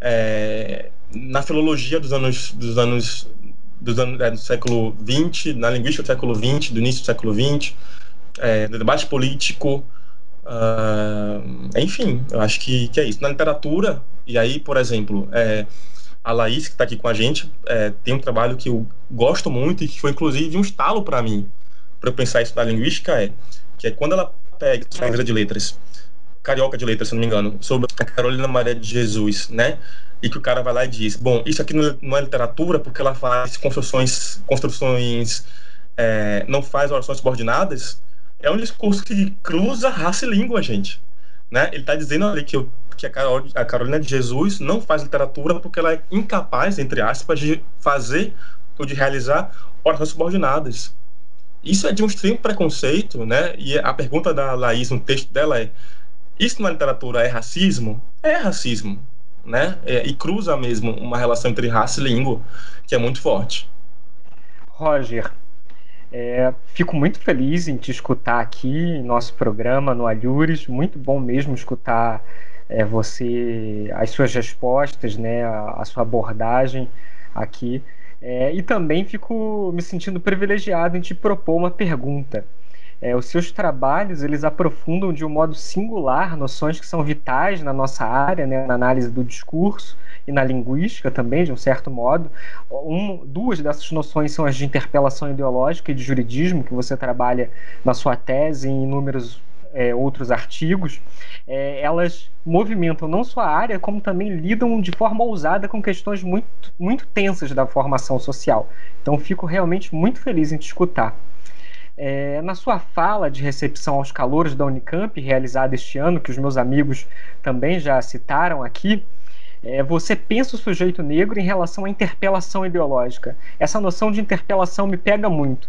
É, na filologia dos anos dos anos dos anos é, do século XX, na linguística do século XX, do início do século XX, é, no debate político, uh, enfim, eu acho que, que é isso. Na literatura, e aí, por exemplo, é, a Laís, que está aqui com a gente, é, tem um trabalho que eu gosto muito e que foi, inclusive, um estalo para mim, para eu pensar isso na linguística, é que é quando ela pega a de letras, carioca de letras, se não me engano, sobre a Carolina Maria de Jesus, né? E que o cara vai lá e diz, bom, isso aqui não é literatura porque ela faz construções, construções é, não faz orações subordinadas, é um discurso que cruza raça e língua, gente. Né? Ele está dizendo ali que, eu, que a, Carol, a Carolina de Jesus não faz literatura porque ela é incapaz, entre aspas, de fazer ou de realizar orações subordinadas. Isso é de um extremo preconceito, né? E a pergunta da Laís no texto dela é: isso na literatura é racismo? É racismo né? É, e cruza mesmo uma relação entre raça e língua que é muito forte. Roger, é, fico muito feliz em te escutar aqui em nosso programa no Alhures. Muito bom mesmo escutar é, você, as suas respostas, né, a, a sua abordagem aqui. É, e também fico me sentindo privilegiado em te propor uma pergunta. É, os seus trabalhos eles aprofundam de um modo singular noções que são vitais na nossa área, né, na análise do discurso e na linguística também, de um certo modo. Um, duas dessas noções são as de interpelação ideológica e de juridismo, que você trabalha na sua tese e em inúmeros é, outros artigos. É, elas movimentam não só a área, como também lidam de forma ousada com questões muito, muito tensas da formação social. Então, fico realmente muito feliz em te escutar. É, na sua fala de recepção aos calouros da Unicamp, realizada este ano, que os meus amigos também já citaram aqui, é, você pensa o sujeito negro em relação à interpelação ideológica. Essa noção de interpelação me pega muito.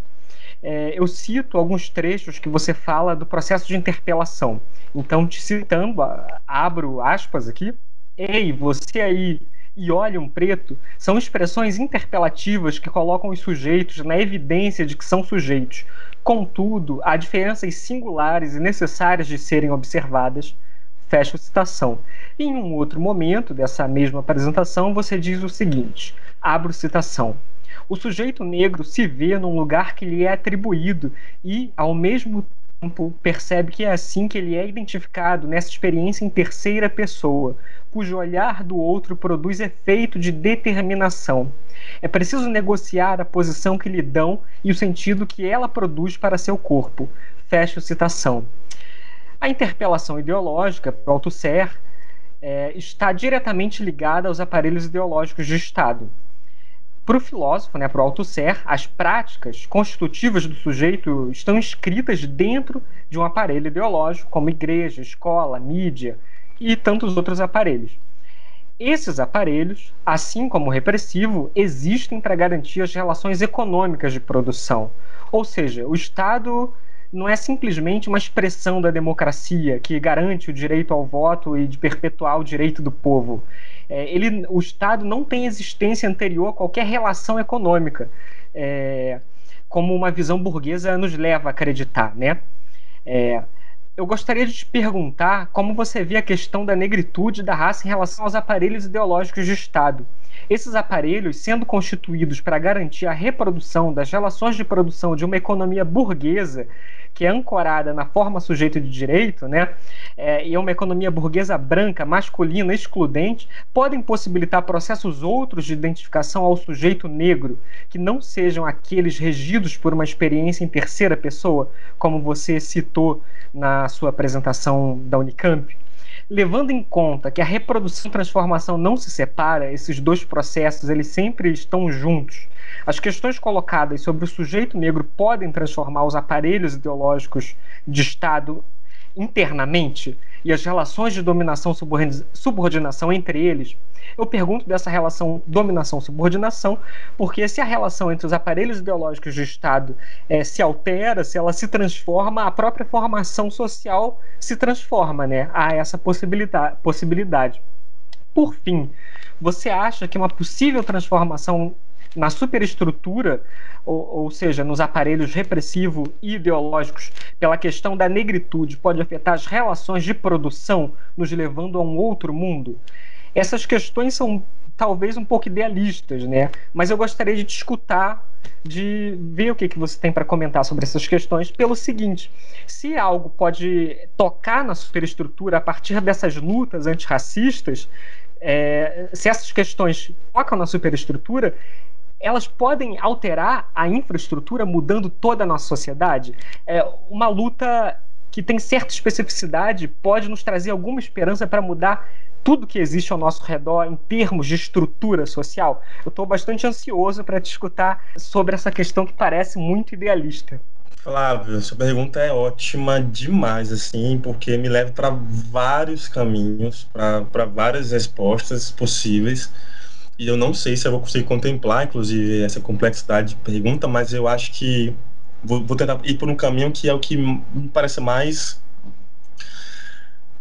É, eu cito alguns trechos que você fala do processo de interpelação. Então, te citando, abro aspas aqui. Ei, você aí e olha um preto são expressões interpelativas que colocam os sujeitos na evidência de que são sujeitos, Contudo, há diferenças singulares e necessárias de serem observadas. Fecha a citação. Em um outro momento dessa mesma apresentação, você diz o seguinte: abro citação. O sujeito negro se vê num lugar que lhe é atribuído e, ao mesmo tempo, percebe que é assim que ele é identificado nessa experiência em terceira pessoa, cujo olhar do outro produz efeito de determinação. É preciso negociar a posição que lhe dão e o sentido que ela produz para seu corpo. Fecho citação. A interpelação ideológica, para o Althusser, é, está diretamente ligada aos aparelhos ideológicos de Estado. Para o filósofo, né, para o Althusser, as práticas constitutivas do sujeito estão inscritas dentro de um aparelho ideológico, como igreja, escola, mídia e tantos outros aparelhos. Esses aparelhos, assim como o repressivo, existem para garantir as relações econômicas de produção. Ou seja, o Estado não é simplesmente uma expressão da democracia que garante o direito ao voto e de perpetuar o direito do povo. É, ele, o Estado não tem existência anterior a qualquer relação econômica. É, como uma visão burguesa nos leva a acreditar, né? É, eu gostaria de te perguntar como você vê a questão da negritude da raça em relação aos aparelhos ideológicos de Estado. Esses aparelhos, sendo constituídos para garantir a reprodução das relações de produção de uma economia burguesa, que é ancorada na forma sujeito de direito, né, é, e é uma economia burguesa branca, masculina, excludente, podem possibilitar processos outros de identificação ao sujeito negro, que não sejam aqueles regidos por uma experiência em terceira pessoa, como você citou na sua apresentação da Unicamp levando em conta que a reprodução e transformação não se separa, esses dois processos eles sempre estão juntos. As questões colocadas sobre o sujeito negro podem transformar os aparelhos ideológicos de Estado internamente e as relações de dominação subordinação entre eles, eu pergunto dessa relação dominação-subordinação, porque se a relação entre os aparelhos ideológicos de Estado é, se altera, se ela se transforma, a própria formação social se transforma, né? Há essa possibilidade. possibilidade. Por fim, você acha que uma possível transformação na superestrutura, ou, ou seja, nos aparelhos repressivos e ideológicos, pela questão da negritude, pode afetar as relações de produção, nos levando a um outro mundo? Essas questões são talvez um pouco idealistas, né? Mas eu gostaria de te escutar, de ver o que, que você tem para comentar sobre essas questões, pelo seguinte: se algo pode tocar na superestrutura a partir dessas lutas antirracistas, é, se essas questões tocam na superestrutura, elas podem alterar a infraestrutura mudando toda a nossa sociedade? É uma luta que tem certa especificidade pode nos trazer alguma esperança para mudar tudo que existe ao nosso redor em termos de estrutura social? Eu estou bastante ansioso para te escutar sobre essa questão que parece muito idealista. Flávio, sua pergunta é ótima demais, assim, porque me leva para vários caminhos, para várias respostas possíveis. E eu não sei se eu vou conseguir contemplar, inclusive, essa complexidade de pergunta, mas eu acho que vou, vou tentar ir por um caminho que é o que me parece mais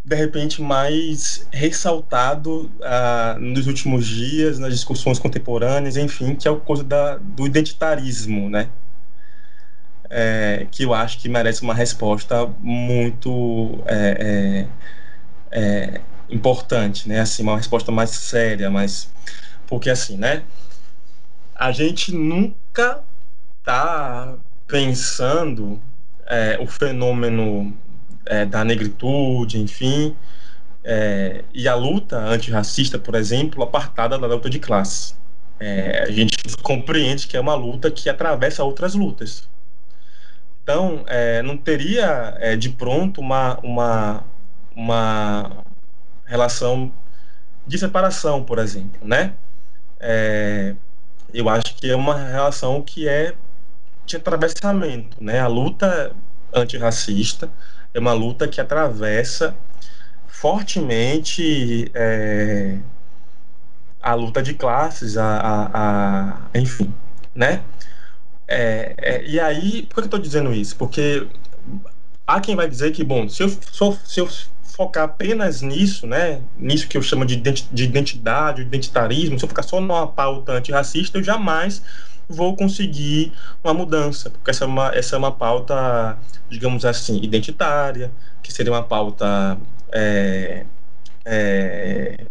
de repente mais ressaltado uh, nos últimos dias nas discussões contemporâneas, enfim, que é o coisa da, do identitarismo, né? É, que eu acho que merece uma resposta muito é, é, é importante, né? Assim, uma resposta mais séria, mais porque assim, né? A gente nunca tá pensando é, o fenômeno é, da negritude, enfim, é, e a luta antirracista, por exemplo, apartada da luta de classe. É, a gente compreende que é uma luta que atravessa outras lutas. Então, é, não teria é, de pronto uma, uma, uma relação de separação, por exemplo, né? É, eu acho que é uma relação que é de atravessamento, né? A luta antirracista é uma luta que atravessa fortemente é, a luta de classes, a, a, a enfim, né? É, é, e aí, por que eu estou dizendo isso? Porque há quem vai dizer que, bom, se eu, se eu focar apenas nisso, né, nisso que eu chamo de identidade, identitarismo, se eu ficar só numa pauta antirracista, eu jamais vou conseguir uma mudança, porque essa é uma, essa é uma pauta, digamos assim, identitária, que seria uma pauta é, é,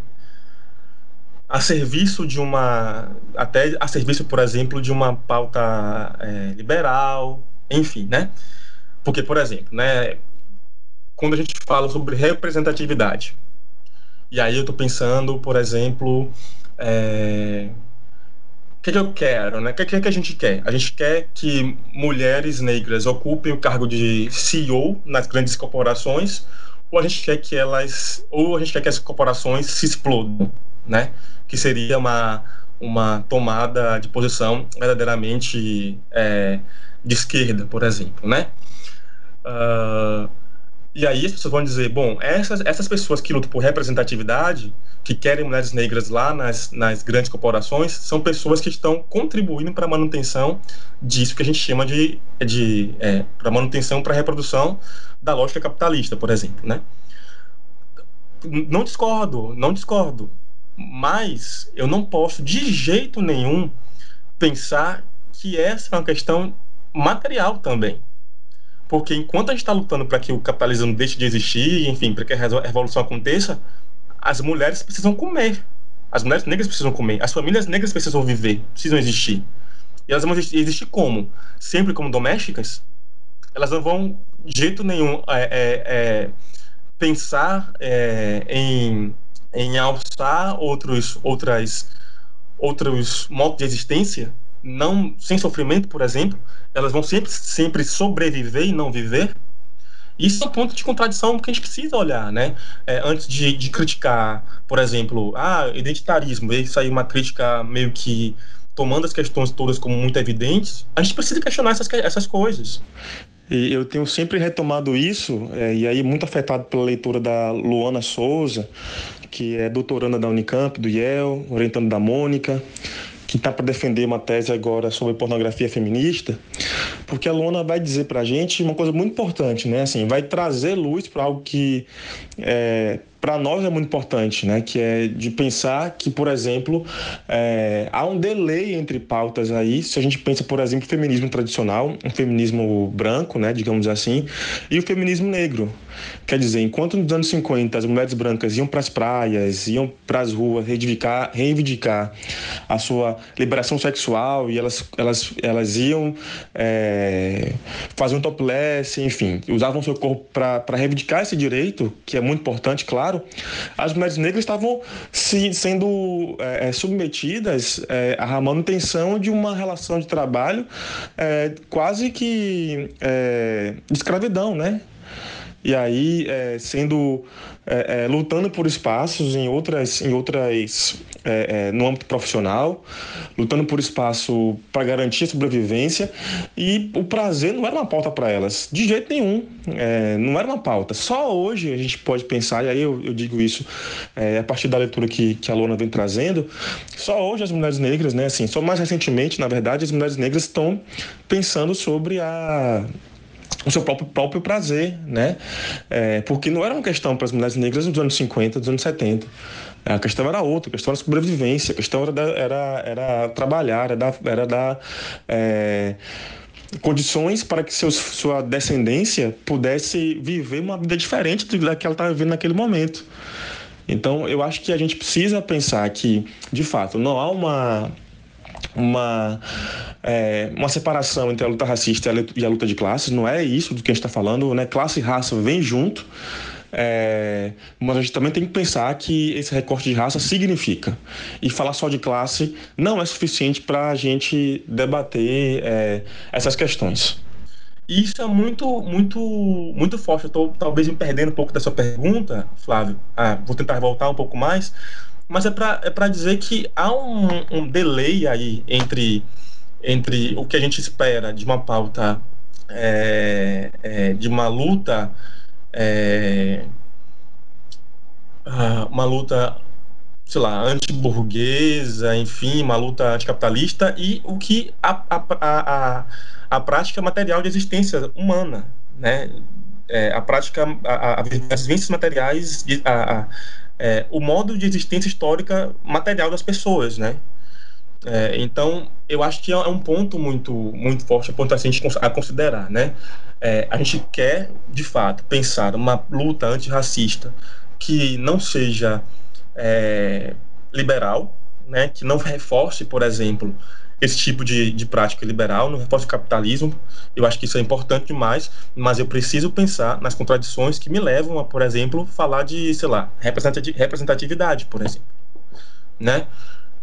a serviço de uma, até a serviço, por exemplo, de uma pauta é, liberal, enfim, né? Porque, por exemplo, né, quando a gente fala sobre representatividade. E aí eu estou pensando, por exemplo, é... o que, que, eu quero, né? O que, que, a gente quer? A gente quer que mulheres negras ocupem o cargo de CEO nas grandes corporações, ou a gente quer que elas, ou a gente quer que as corporações se explodam, né? Que seria uma uma tomada de posição verdadeiramente é, de esquerda, por exemplo, né? Uh, e aí as pessoas vão dizer, bom, essas, essas pessoas que lutam por representatividade, que querem mulheres negras lá nas, nas grandes corporações, são pessoas que estão contribuindo para a manutenção disso que a gente chama de, de é, para manutenção, para reprodução da lógica capitalista, por exemplo, né? Não discordo, não discordo, mas eu não posso de jeito nenhum pensar que essa é uma questão material também. Porque enquanto a gente está lutando para que o capitalismo deixe de existir, enfim, para que a revolução aconteça, as mulheres precisam comer. As mulheres negras precisam comer. As famílias negras precisam viver, precisam existir. E elas vão existir como? Sempre como domésticas? Elas não vão, de jeito nenhum, é, é, é, pensar é, em, em alçar outros, outras, outros modos de existência, não sem sofrimento, por exemplo. Elas vão sempre, sempre sobreviver e não viver. Isso é um ponto de contradição que a gente precisa olhar, né? É, antes de, de, criticar, por exemplo, ah, identitarismo, isso aí uma crítica meio que tomando as questões todas como muito evidentes, a gente precisa questionar essas, essas coisas. E eu tenho sempre retomado isso, é, e aí muito afetado pela leitura da Luana Souza, que é doutoranda da Unicamp, do Yale, orientando da Mônica, que está para defender uma tese agora sobre pornografia feminista, porque a Luana vai dizer para a gente uma coisa muito importante, né? Assim, vai trazer luz para algo que é, para nós é muito importante, né? Que é de pensar que, por exemplo, é, há um delay entre pautas aí. Se a gente pensa, por exemplo, o feminismo tradicional, um feminismo branco, né? Digamos assim, e o feminismo negro. Quer dizer, enquanto nos anos 50 as mulheres brancas iam para as praias, iam para as ruas reivindicar, reivindicar a sua liberação sexual e elas, elas, elas iam é, fazer um topless, enfim, usavam seu corpo para reivindicar esse direito, que é muito importante, claro as mulheres negras estavam se, sendo é, é, submetidas é, à manutenção de uma relação de trabalho é, quase que é, de escravidão, né? E aí, é, sendo é, é, lutando por espaços em outras, em outras é, é no âmbito profissional, lutando por espaço para garantir a sobrevivência e o prazer não era uma pauta para elas, de jeito nenhum, é, não era uma pauta. Só hoje a gente pode pensar, e aí eu, eu digo isso a partir da leitura que, que a Lona vem trazendo, só hoje as mulheres negras, né, assim, só mais recentemente, na verdade, as mulheres negras estão pensando sobre a o seu próprio, próprio prazer, né? É, porque não era uma questão para as mulheres negras nos anos 50, dos anos 70. A questão era outra, a questão era sobrevivência, a questão era, era, era trabalhar, era dar, era dar é, condições para que seus, sua descendência pudesse viver uma vida diferente da que ela estava vivendo naquele momento. Então, eu acho que a gente precisa pensar que, de fato, não há uma uma, é, uma separação entre a luta racista e a luta de classes, não é isso do que a gente está falando, né? Classe e raça vem junto, é, mas a gente também tem que pensar que esse recorte de raça significa. E falar só de classe não é suficiente para a gente debater é, essas questões. Isso é muito, muito, muito forte. Eu estou talvez me perdendo um pouco dessa pergunta, Flávio. Ah, vou tentar voltar um pouco mais mas é para é dizer que há um, um delay aí entre, entre o que a gente espera de uma pauta, é, é, de uma luta, é, ah, uma luta, sei lá, antiburguesa, enfim, uma luta anticapitalista, e o que a, a, a, a prática material de existência humana, né? É, a prática, a, a, as vivências materiais, a, a, é, o modo de existência histórica material das pessoas, né? É, então, eu acho que é um ponto muito, muito forte, um ponto assim, a considerar, né? É, a gente quer, de fato, pensar uma luta antirracista que não seja é, liberal, né? Que não reforce, por exemplo, esse tipo de, de prática liberal, no reforço do capitalismo. Eu acho que isso é importante demais, mas eu preciso pensar nas contradições que me levam a, por exemplo, falar de, sei lá, representatividade, por exemplo. Né?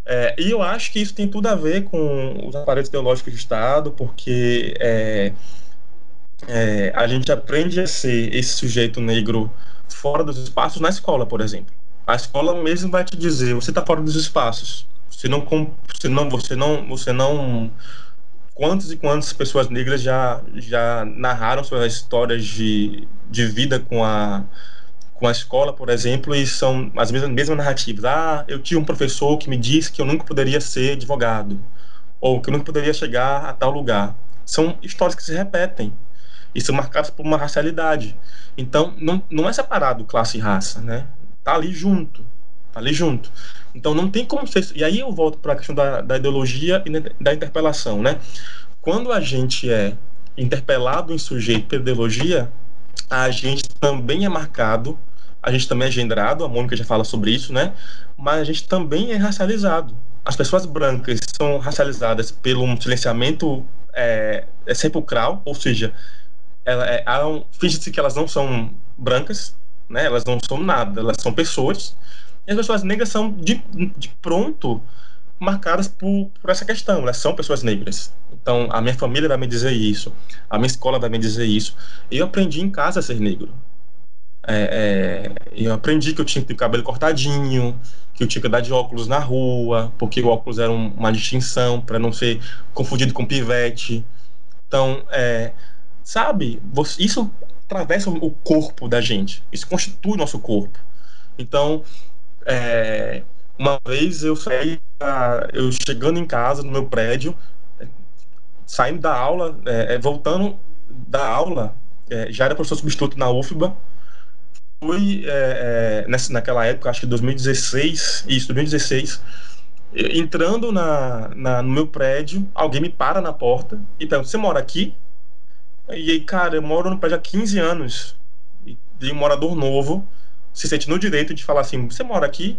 É, e eu acho que isso tem tudo a ver com os aparelhos ideológicos de Estado, porque é, é, a gente aprende a ser esse sujeito negro fora dos espaços na escola, por exemplo. A escola mesmo vai te dizer, você está fora dos espaços. Você não, você não, você não, você não. Quantas e quantas pessoas negras já, já narraram suas histórias de, de vida com a, com a escola, por exemplo, e são as mesmas, mesmas narrativas. Ah, eu tinha um professor que me disse que eu nunca poderia ser advogado, ou que eu nunca poderia chegar a tal lugar. São histórias que se repetem e são marcadas por uma racialidade. Então, não, não é separado classe e raça, né? Tá ali junto, tá ali junto. Então não tem como ser. E aí eu volto para a questão da, da ideologia e da interpelação, né? quando a gente é interpelado em sujeito pela ideologia, a gente também é marcado, a gente também é gendrado, a Mônica já fala sobre isso, né? Mas a gente também é racializado. As pessoas brancas são racializadas pelo silenciamento é, é sepulcral, ou seja, ela, é, finge-se que elas não são brancas, né? Elas não são nada, elas são pessoas. E as pessoas negras são de, de pronto marcadas por, por essa questão, elas são pessoas negras. Então, a minha família vai me dizer isso, a minha escola vai me dizer isso. Eu aprendi em casa a ser negro. É, é, eu aprendi que eu tinha que ter o cabelo cortadinho, que eu tinha que andar de óculos na rua, porque o óculos era uma distinção para não ser confundido com pivete. Então, é, sabe, isso atravessa o corpo da gente, isso constitui nosso corpo. Então, é, uma vez eu saí, eu chegando em casa, no meu prédio, saindo da aula, é, é, voltando da aula, é, já era professor substituto na UFBA. Fui é, é, nessa, naquela época, acho que 2016, isso, 2016, entrando na, na, no meu prédio, alguém me para na porta e pergunta: Você mora aqui? E aí, cara, eu moro no prédio há 15 anos. E um morador novo se sente no direito de falar assim: Você mora aqui?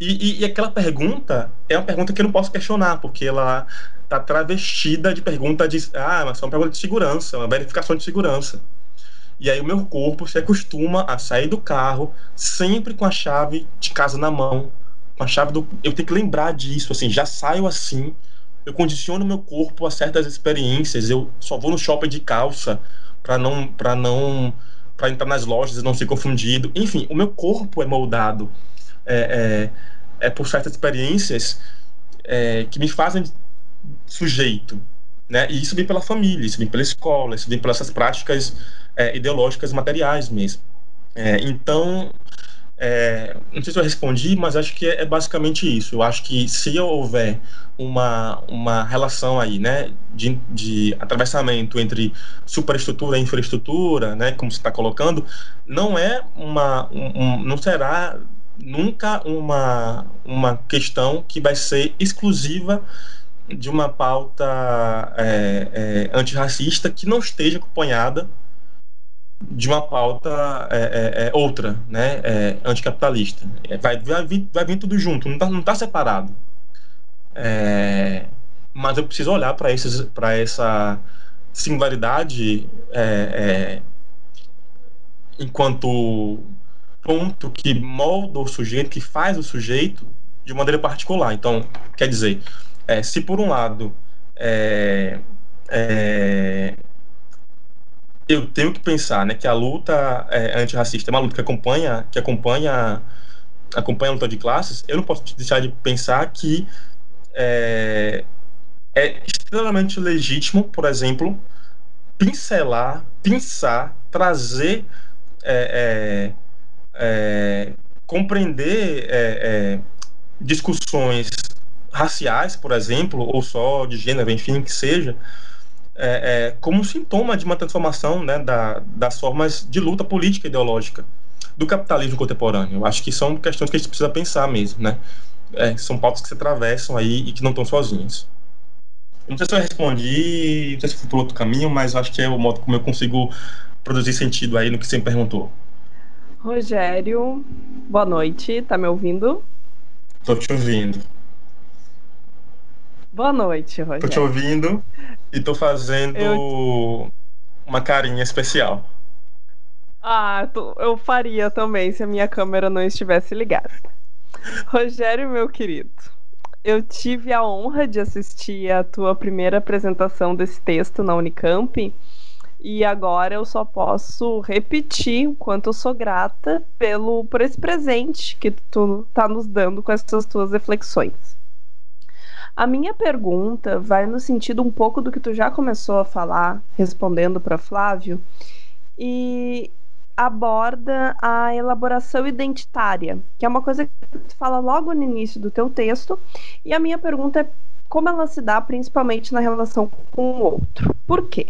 E, e, e, aquela pergunta é uma pergunta que eu não posso questionar, porque ela está travestida de pergunta de. Ah, mas é uma pergunta de segurança, uma verificação de segurança. E aí o meu corpo se acostuma a sair do carro sempre com a chave de casa na mão, com a chave do. Eu tenho que lembrar disso, assim, já saio assim. Eu condiciono meu corpo a certas experiências. Eu só vou no shopping de calça para não, para não, para entrar nas lojas e não ser confundido. Enfim, o meu corpo é moldado é, é, é por certas experiências é, que me fazem sujeito. Né? E isso vem pela família, isso vem pela escola, isso vem pelas práticas é, ideológicas materiais mesmo. É, então, é, não sei se eu respondi, mas acho que é, é, basicamente isso. Eu acho que se houver uma, uma relação aí, né, de, de atravessamento entre superestrutura e infraestrutura, né, como você está colocando, não é uma, um, não será nunca uma, uma questão que vai ser exclusiva de uma pauta é, é, antirracista que não esteja acompanhada de uma pauta é, é, é outra, né, é, anticapitalista. Vai, vai, vir, vai vir tudo junto, não está não tá separado. mas eu preciso olhar para essa singularidade enquanto ponto que molda o sujeito, que faz o sujeito de maneira particular. Então, quer dizer, é, se por um lado é, é, eu tenho que pensar né, que a luta é, antirracista é uma luta que acompanha, que acompanha, acompanha a luta de classes, eu não posso deixar de pensar que é, é extremamente legítimo, por exemplo, pincelar, pensar, trazer é, é é, compreender é, é, discussões raciais, por exemplo, ou só de gênero, enfim, que seja, é, é, como sintoma de uma transformação né, da, das formas de luta política e ideológica do capitalismo contemporâneo. Eu acho que são questões que a gente precisa pensar mesmo, né? É, são pautas que se atravessam aí e que não estão sozinhas. não sei se eu respondi, não sei se fui por outro caminho, mas acho que é o modo como eu consigo produzir sentido aí no que você me perguntou. Rogério, boa noite, tá me ouvindo? Tô te ouvindo. Boa noite, Rogério. Tô te ouvindo e tô fazendo eu... uma carinha especial. Ah, eu faria também se a minha câmera não estivesse ligada. Rogério, meu querido, eu tive a honra de assistir a tua primeira apresentação desse texto na Unicamp e agora eu só posso repetir o quanto eu sou grata pelo por esse presente que tu tá nos dando com essas tuas reflexões. A minha pergunta vai no sentido um pouco do que tu já começou a falar, respondendo para Flávio, e aborda a elaboração identitária, que é uma coisa que tu fala logo no início do teu texto, e a minha pergunta é como ela se dá principalmente na relação com o outro. Por quê?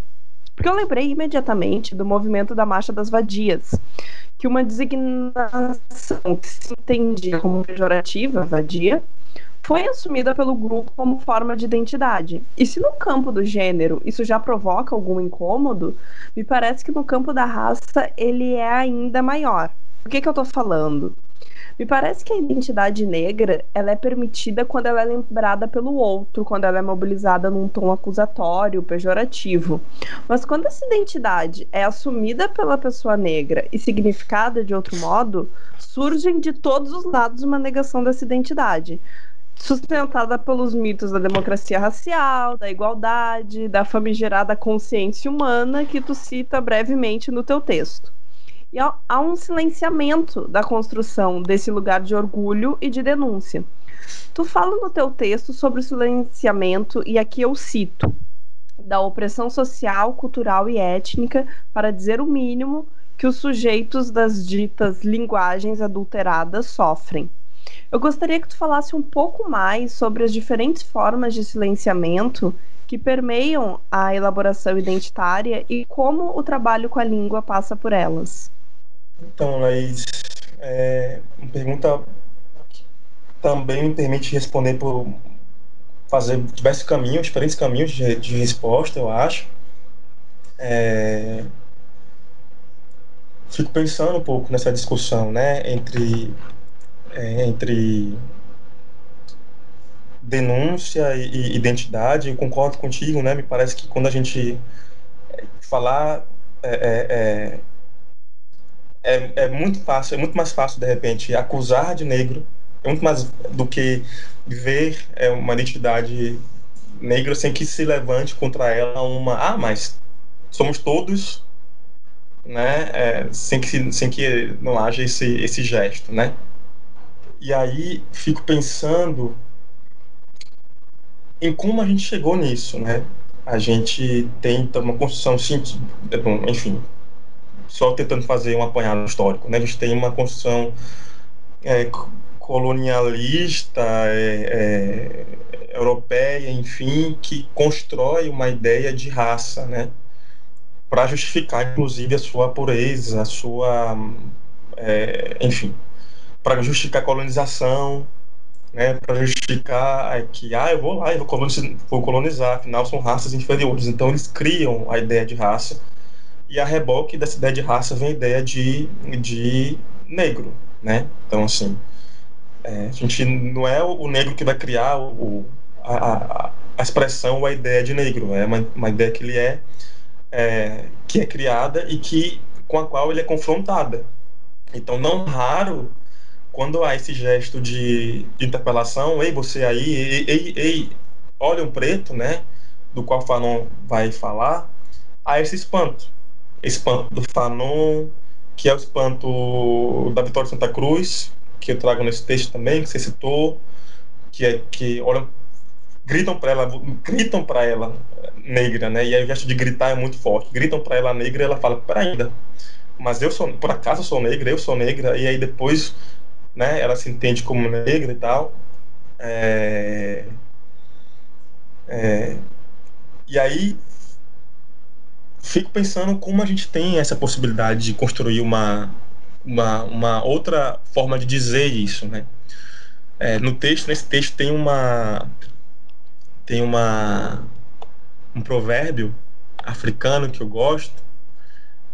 Porque eu lembrei imediatamente do movimento da Marcha das Vadias, que uma designação que se entendia como pejorativa, vadia, foi assumida pelo grupo como forma de identidade. E se no campo do gênero isso já provoca algum incômodo, me parece que no campo da raça ele é ainda maior. Por que, que eu estou falando? Me parece que a identidade negra ela é permitida quando ela é lembrada pelo outro, quando ela é mobilizada num tom acusatório, pejorativo. Mas quando essa identidade é assumida pela pessoa negra e significada de outro modo, surgem de todos os lados uma negação dessa identidade sustentada pelos mitos da democracia racial, da igualdade, da famigerada consciência humana que tu cita brevemente no teu texto. E há um silenciamento da construção desse lugar de orgulho e de denúncia. Tu fala no teu texto sobre o silenciamento, e aqui eu cito, da opressão social, cultural e étnica, para dizer o mínimo, que os sujeitos das ditas linguagens adulteradas sofrem. Eu gostaria que tu falasse um pouco mais sobre as diferentes formas de silenciamento que permeiam a elaboração identitária e como o trabalho com a língua passa por elas. Então, Laís, é uma pergunta que também me permite responder por fazer diversos caminhos, diferentes caminhos de, de resposta, eu acho. É... Fico pensando um pouco nessa discussão, né, entre entre denúncia e, e identidade. Eu concordo contigo, né? Me parece que quando a gente falar é, é, é é, é muito fácil, é muito mais fácil, de repente, acusar de negro, é muito mais do que ver é, uma identidade negra sem que se levante contra ela uma. Ah, mas somos todos. Né, é, sem, que, sem que não haja esse, esse gesto, né? E aí fico pensando em como a gente chegou nisso, né? A gente tenta uma construção científica, enfim, só tentando fazer um apanhado histórico. Né? A gente tem uma construção é, colonialista, é, é, europeia, enfim, que constrói uma ideia de raça, né? para justificar, inclusive, a sua pureza, a sua. É, enfim, para justificar a colonização, né, para justificar que ah, eu vou lá e vou colonizar, vou colonizar, afinal são raças inferiores. Então eles criam a ideia de raça e a reboque dessa ideia de raça vem a ideia de, de negro, né? Então, assim, é, a gente não é o negro que vai criar o, a, a, expressão ou a ideia de negro, é uma, uma ideia que ele é, é, que é criada e que com a qual ele é confrontada. Então, não raro, quando há esse gesto de, interpelação, ei, você aí, ei, ei, ei, olha um preto, né, do qual Fanon vai falar, há esse espanto espanto do Fanon, que é o espanto da Vitória de Santa Cruz, que eu trago nesse texto também, que você citou, que é que olham, gritam para ela, gritam para ela negra, né? E aí o gesto de gritar é muito forte. Gritam para ela negra e ela fala: "Para ainda. Mas eu sou, por acaso eu sou negra, eu sou negra". E aí depois, né, ela se entende como negra e tal. É... É... E aí fico pensando como a gente tem essa possibilidade de construir uma, uma, uma outra forma de dizer isso, né? É, no texto, nesse texto tem uma tem uma um provérbio africano que eu gosto,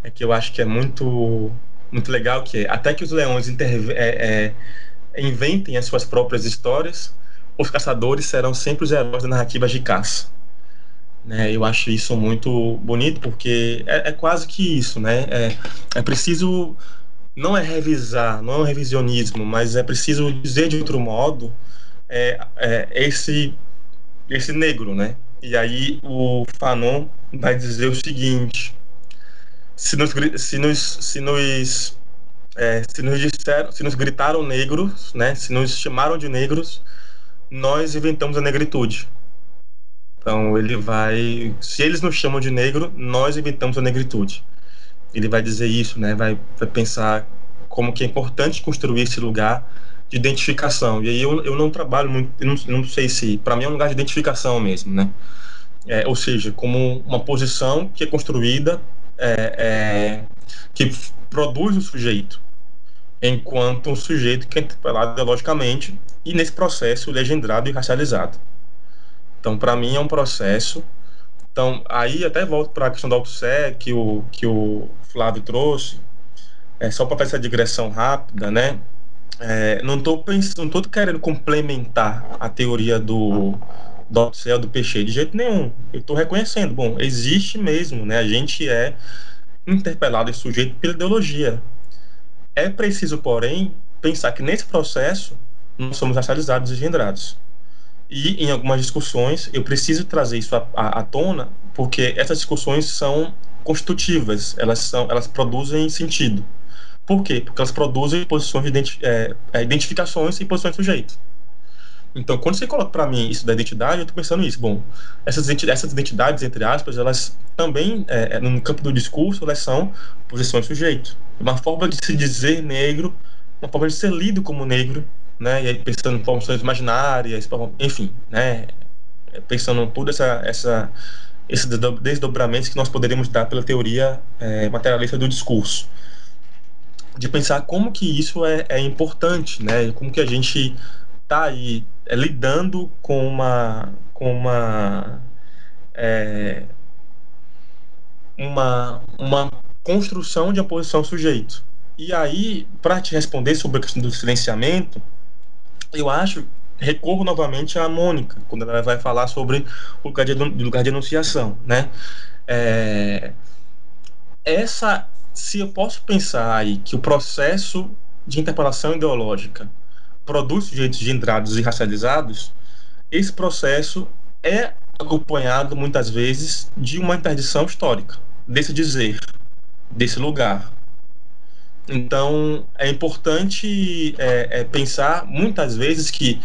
é que eu acho que é muito muito legal que é, até que os leões é, é, inventem as suas próprias histórias, os caçadores serão sempre os heróis da narrativa de caça. Né? Eu acho isso muito bonito porque é, é quase que isso, né? É, é preciso não é revisar, não é um revisionismo, mas é preciso dizer de outro modo é, esse esse negro, né? E aí o Fanon vai dizer o seguinte: se nos se nos se nos é, se nos disseram, se nos gritaram negros, né? Se nos chamaram de negros, nós inventamos a negritude. Então ele vai, se eles nos chamam de negro, nós inventamos a negritude. Ele vai dizer isso, né? Vai, vai pensar como que é importante construir esse lugar de identificação. E aí eu, eu não trabalho muito, não, não sei se, para mim é um lugar de identificação mesmo, né? É, ou seja, como uma posição que é construída, é, é, que produz o sujeito. enquanto um sujeito que é interpelado ideologicamente e nesse processo legendrado e racializado. Então, para mim, é um processo. Então, aí até volto para a questão do autosec que o, que o Flávio trouxe, é, só para fazer essa digressão rápida, né? É, não estou pensando, querendo complementar a teoria do do céu do peixe de jeito nenhum. Eu estou reconhecendo, bom, existe mesmo, né? A gente é interpelado e sujeito pela ideologia. É preciso, porém, pensar que nesse processo nós somos racializados e engendrados. E em algumas discussões eu preciso trazer isso à, à, à tona, porque essas discussões são constitutivas, elas são, elas produzem sentido. Por quê? Porque elas produzem posições de identi é, é identificações e posições de sujeito. Então, quando você coloca para mim isso da identidade, eu estou pensando nisso. Bom, essas, essas identidades, entre aspas, elas também, é, é, no campo do discurso, elas são posições de sujeito. Uma forma de se dizer negro, uma forma de ser lido como negro, né? E aí pensando em formações imaginárias, enfim, né? Pensando em toda essa, essa esses desdobramentos que nós poderíamos dar pela teoria é, materialista do discurso de pensar como que isso é, é importante, né? Como que a gente está aí é, lidando com uma com uma é, uma uma construção de oposição sujeito. E aí, para te responder sobre a questão do silenciamento, eu acho recorro novamente à Mônica quando ela vai falar sobre o lugar de, lugar de enunciação, né? É, essa se eu posso pensar aí que o processo de interpelação ideológica produz sujeitos gendrados e racializados, esse processo é acompanhado muitas vezes de uma interdição histórica, desse dizer, desse lugar. Então é importante é, é pensar muitas vezes que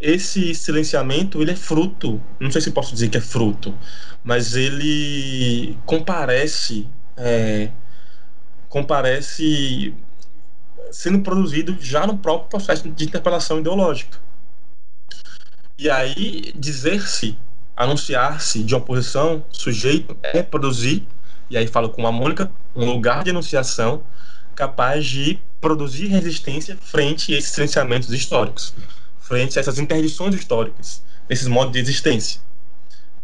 esse silenciamento ele é fruto, não sei se posso dizer que é fruto, mas ele comparece é, comparece sendo produzido já no próprio processo de interpelação ideológica. E aí, dizer-se, anunciar-se de oposição sujeito é produzir, e aí falo com a Mônica, um lugar de enunciação capaz de produzir resistência frente a esses silenciamentos históricos, frente a essas interdições históricas, esses modos de existência.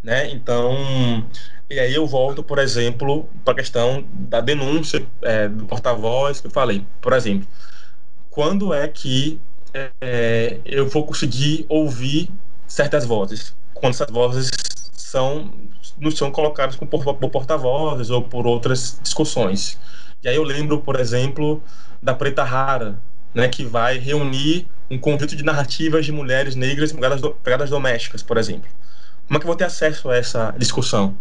Né? Então, e aí eu volto, por exemplo, para a questão da denúncia é, do porta-voz que eu falei. Por exemplo, quando é que é, eu vou conseguir ouvir certas vozes? Quando essas vozes são não são colocadas por, por porta-vozes ou por outras discussões. E aí eu lembro, por exemplo, da Preta Rara, né, que vai reunir um conjunto de narrativas de mulheres negras pegadas domésticas, por exemplo. Como é que eu vou ter acesso a essa discussão?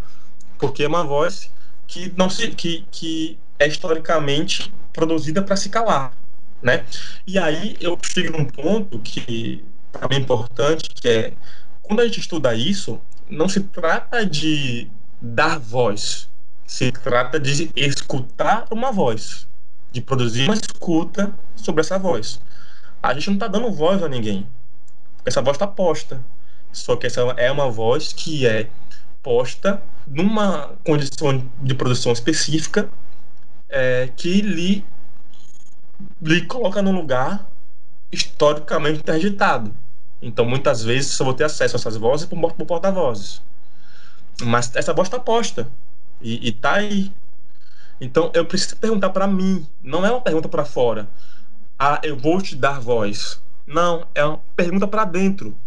Porque é uma voz que não se que, que é historicamente produzida para se calar, né? E aí eu chego num ponto que é importante, que é quando a gente estuda isso, não se trata de dar voz, se trata de escutar uma voz, de produzir uma escuta sobre essa voz. A gente não está dando voz a ninguém. Essa voz está posta. Só que essa é uma voz que é posta numa condição de produção específica é, que lhe, lhe coloca num lugar historicamente interditado. Então, muitas vezes, só vou ter acesso a essas vozes por, por porta-vozes. Mas essa voz está posta e está aí. Então, eu preciso perguntar para mim, não é uma pergunta para fora. Ah, eu vou te dar voz. Não, é uma pergunta para dentro.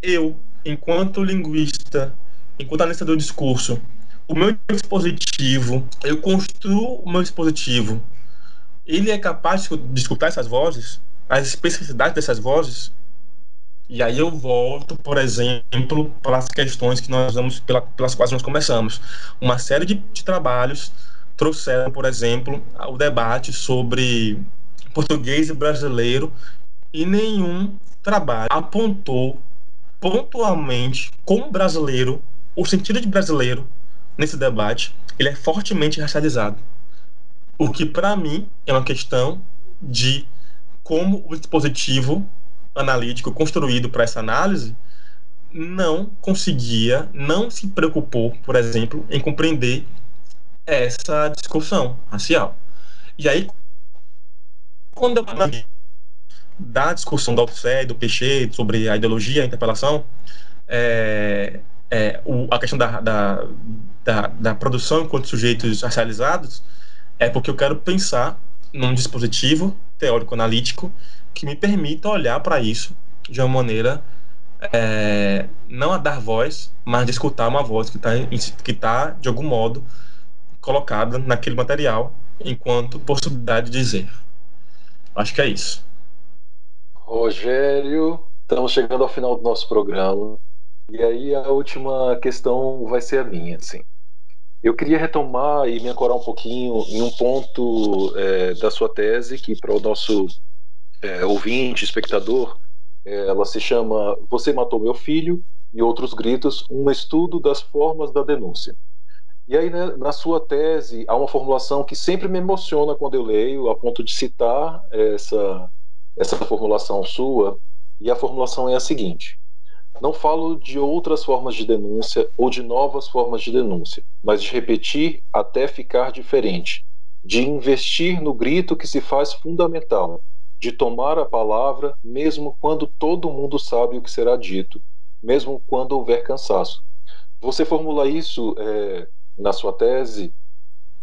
Eu, enquanto linguista, enquanto analista do discurso, o meu dispositivo, eu construo o meu dispositivo, ele é capaz de escutar essas vozes, as especificidades dessas vozes, e aí eu volto, por exemplo, para as questões que nós vamos, pela, pelas quais nós começamos. Uma série de, de trabalhos trouxeram, por exemplo, o debate sobre português e brasileiro, e nenhum trabalho apontou pontualmente como brasileiro o sentido de brasileiro nesse debate ele é fortemente racializado. O que, para mim, é uma questão de como o dispositivo analítico construído para essa análise não conseguia, não se preocupou, por exemplo, em compreender essa discussão racial. E aí, quando eu da discussão da e do Peixe sobre a ideologia, a interpelação, é, é, o, a questão da, da, da, da, produção enquanto sujeitos racializados, é porque eu quero pensar num dispositivo teórico-analítico que me permita olhar para isso de uma maneira é, não a dar voz, mas de escutar uma voz que está, que tá, de algum modo, colocada naquele material enquanto possibilidade de dizer. Acho que é isso. Rogério, estamos chegando ao final do nosso programa. E aí a última questão vai ser a minha, assim. Eu queria retomar e me ancorar um pouquinho em um ponto é, da sua tese, que para o nosso é, ouvinte, espectador, é, ela se chama Você Matou Meu Filho e Outros Gritos, um estudo das formas da denúncia. E aí, né, na sua tese, há uma formulação que sempre me emociona quando eu leio, a ponto de citar essa, essa formulação sua, e a formulação é a seguinte: não falo de outras formas de denúncia ou de novas formas de denúncia, mas de repetir até ficar diferente, de investir no grito que se faz fundamental, de tomar a palavra mesmo quando todo mundo sabe o que será dito, mesmo quando houver cansaço. Você formula isso é, na sua tese,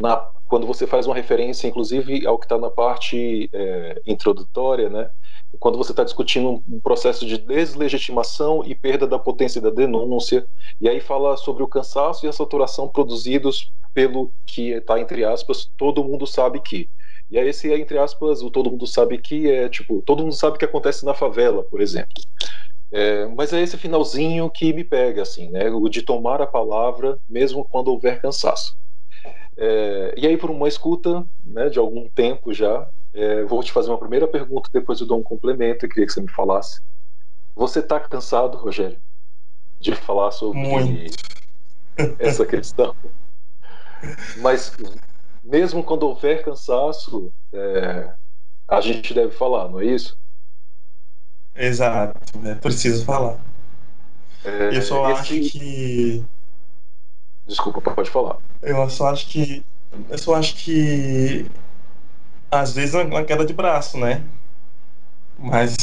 na, quando você faz uma referência, inclusive, ao que está na parte é, introdutória, né? quando você está discutindo um processo de deslegitimação e perda da potência da denúncia, e aí fala sobre o cansaço e a saturação produzidos pelo que está, entre aspas, todo mundo sabe que. E aí esse, entre aspas, o todo mundo sabe que é tipo, todo mundo sabe que acontece na favela, por exemplo. É, mas é esse finalzinho que me pega, assim, né? O de tomar a palavra, mesmo quando houver cansaço. É, e aí, por uma escuta né, de algum tempo já, é, vou te fazer uma primeira pergunta, depois eu dou um complemento e queria que você me falasse. Você está cansado, Rogério, de falar sobre Muito. essa questão? Mas mesmo quando houver cansaço, é, a gente deve falar, não é isso? Exato, é preciso falar. É, eu só esse... acho que. Desculpa, pode falar. Eu só acho que. Eu só acho que. Às vezes é uma queda de braço, né? Mas.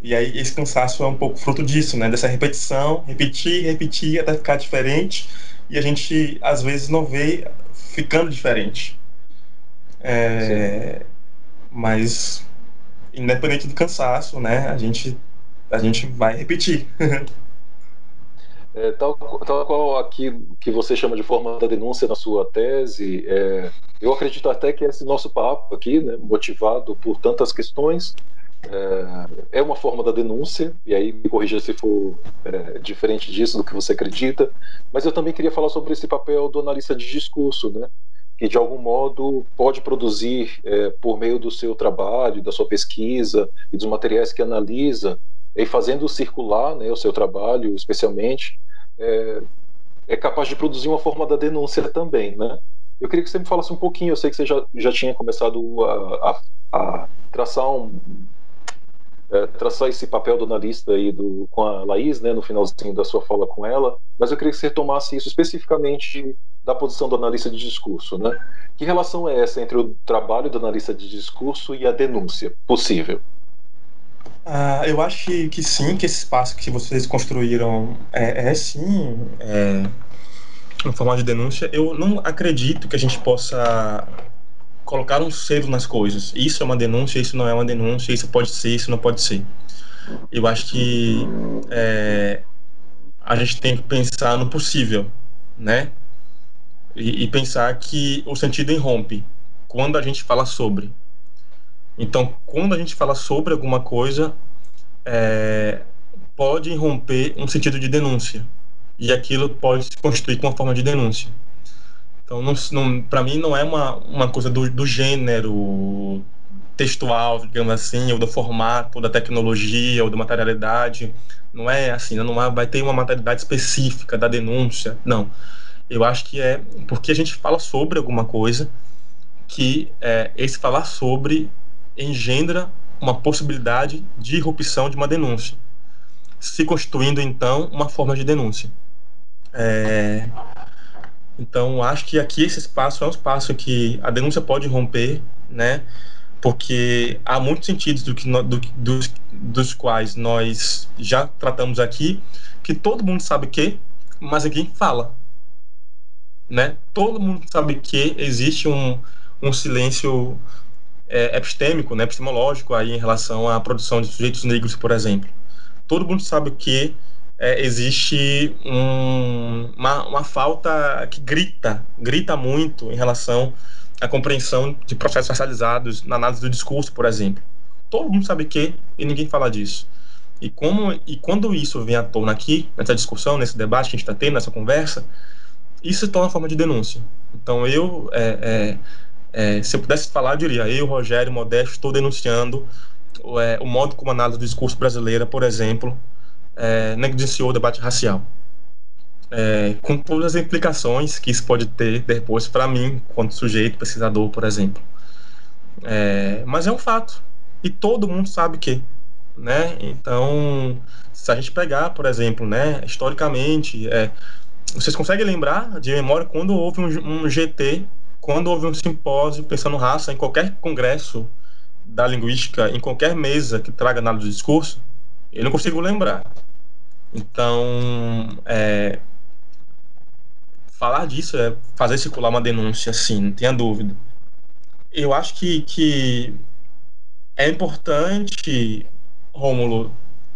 E aí esse cansaço é um pouco fruto disso, né? Dessa repetição, repetir, repetir até ficar diferente. E a gente às vezes não vê ficando diferente. É, mas, independente do cansaço, né, a gente, a gente vai repetir. É, tal, tal qual aqui que você chama de forma da denúncia na sua tese, é, eu acredito até que esse nosso papo aqui, né, motivado por tantas questões, é, é uma forma da denúncia, e aí me corrija se for é, diferente disso do que você acredita, mas eu também queria falar sobre esse papel do analista de discurso, né? que de algum modo pode produzir, é, por meio do seu trabalho, da sua pesquisa e dos materiais que analisa, e fazendo circular né, o seu trabalho, especialmente, é, é capaz de produzir uma forma da denúncia também, né? Eu queria que você me falasse um pouquinho, eu sei que você já, já tinha começado a, a, a traçar um, é, traçar esse papel do analista aí do, com a Laís, né, no finalzinho da sua fala com ela, mas eu queria que você retomasse isso especificamente da posição do analista de discurso. Né? Que relação é essa entre o trabalho do analista de discurso e a denúncia possível? Ah, eu acho que, que, sim, que esse espaço que vocês construíram é, é sim é, uma forma de denúncia. Eu não acredito que a gente possa colocar um selo nas coisas. Isso é uma denúncia, isso não é uma denúncia, isso pode ser, isso não pode ser. Eu acho que é, a gente tem que pensar no possível, né? E, e, pensar que o sentido irrompe quando a gente fala sobre. Então, quando a gente fala sobre alguma coisa, é, pode irromper um sentido de denúncia. E aquilo pode se constituir com uma forma de denúncia. Então, não, não, para mim, não é uma, uma coisa do, do gênero textual, digamos assim, ou do formato, da tecnologia, ou da materialidade. Não é assim, não é, vai ter uma materialidade específica da denúncia. Não. Eu acho que é porque a gente fala sobre alguma coisa que é, esse falar sobre engendra uma possibilidade de irrupção de uma denúncia, se constituindo então uma forma de denúncia. É, então, acho que aqui esse espaço é um espaço que a denúncia pode romper, né? porque há muitos sentidos do que no, do, dos, dos quais nós já tratamos aqui que todo mundo sabe que, mas ninguém fala. Né? Todo mundo sabe que existe um, um silêncio é, epistêmico, né, epistemológico aí em relação à produção de sujeitos negros, por exemplo. Todo mundo sabe que é, existe um, uma, uma falta que grita, grita muito em relação à compreensão de processos racializados na análise do discurso, por exemplo. Todo mundo sabe que e ninguém fala disso. E como e quando isso vem à tona aqui nessa discussão, nesse debate que a gente está tendo, nessa conversa, isso se torna forma de denúncia. Então eu, é, é, é, se eu pudesse falar, eu diria: eu, Rogério Modesto, estou denunciando é, o modo como a análise do discurso brasileira, por exemplo, é, negligenciou o debate racial. É, com todas as implicações que isso pode ter depois para mim, quanto sujeito, pesquisador, por exemplo. É, mas é um fato. E todo mundo sabe que. Né? Então, se a gente pegar, por exemplo, né, historicamente, é, vocês conseguem lembrar de memória quando houve um, um GT, quando houve um simpósio pensando raça em qualquer congresso da linguística, em qualquer mesa que traga análise do discurso? Eu não consigo lembrar. Então, é, falar disso é fazer circular uma denúncia, sim, não tenha dúvida. Eu acho que, que é importante, Rômulo,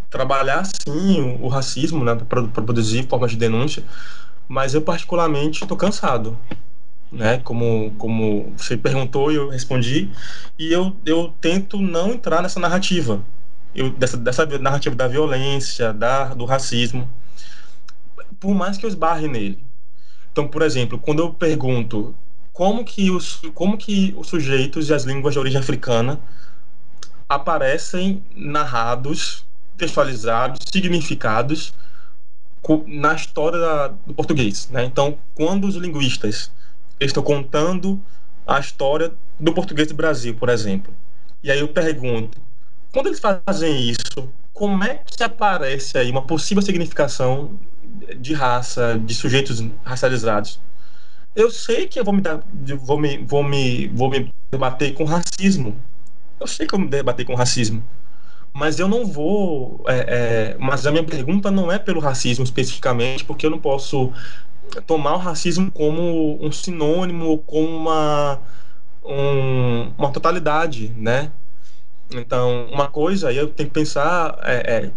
trabalhar sim o, o racismo, né, para produzir formas de denúncia, mas eu particularmente estou cansado, né? Como como você perguntou e eu respondi, e eu eu tento não entrar nessa narrativa, eu, dessa, dessa narrativa da violência, da, do racismo, por mais que eu esbarre nele. Então, por exemplo, quando eu pergunto como que os, como que os sujeitos e as línguas de origem africana aparecem narrados, textualizados, significados na história da, do português. Né? Então, quando os linguistas estão contando a história do português do Brasil, por exemplo, e aí eu pergunto quando eles fazem isso, como é que aparece aí uma possível significação de raça, de sujeitos racializados? Eu sei que eu vou me, dar, vou me, vou me, vou me debater com racismo. Eu sei que eu me debater com racismo. Mas eu não vou. É, é, mas a minha pergunta não é pelo racismo especificamente, porque eu não posso tomar o racismo como um sinônimo, como uma, um, uma totalidade, né? Então, uma coisa, aí eu tenho que pensar é, é,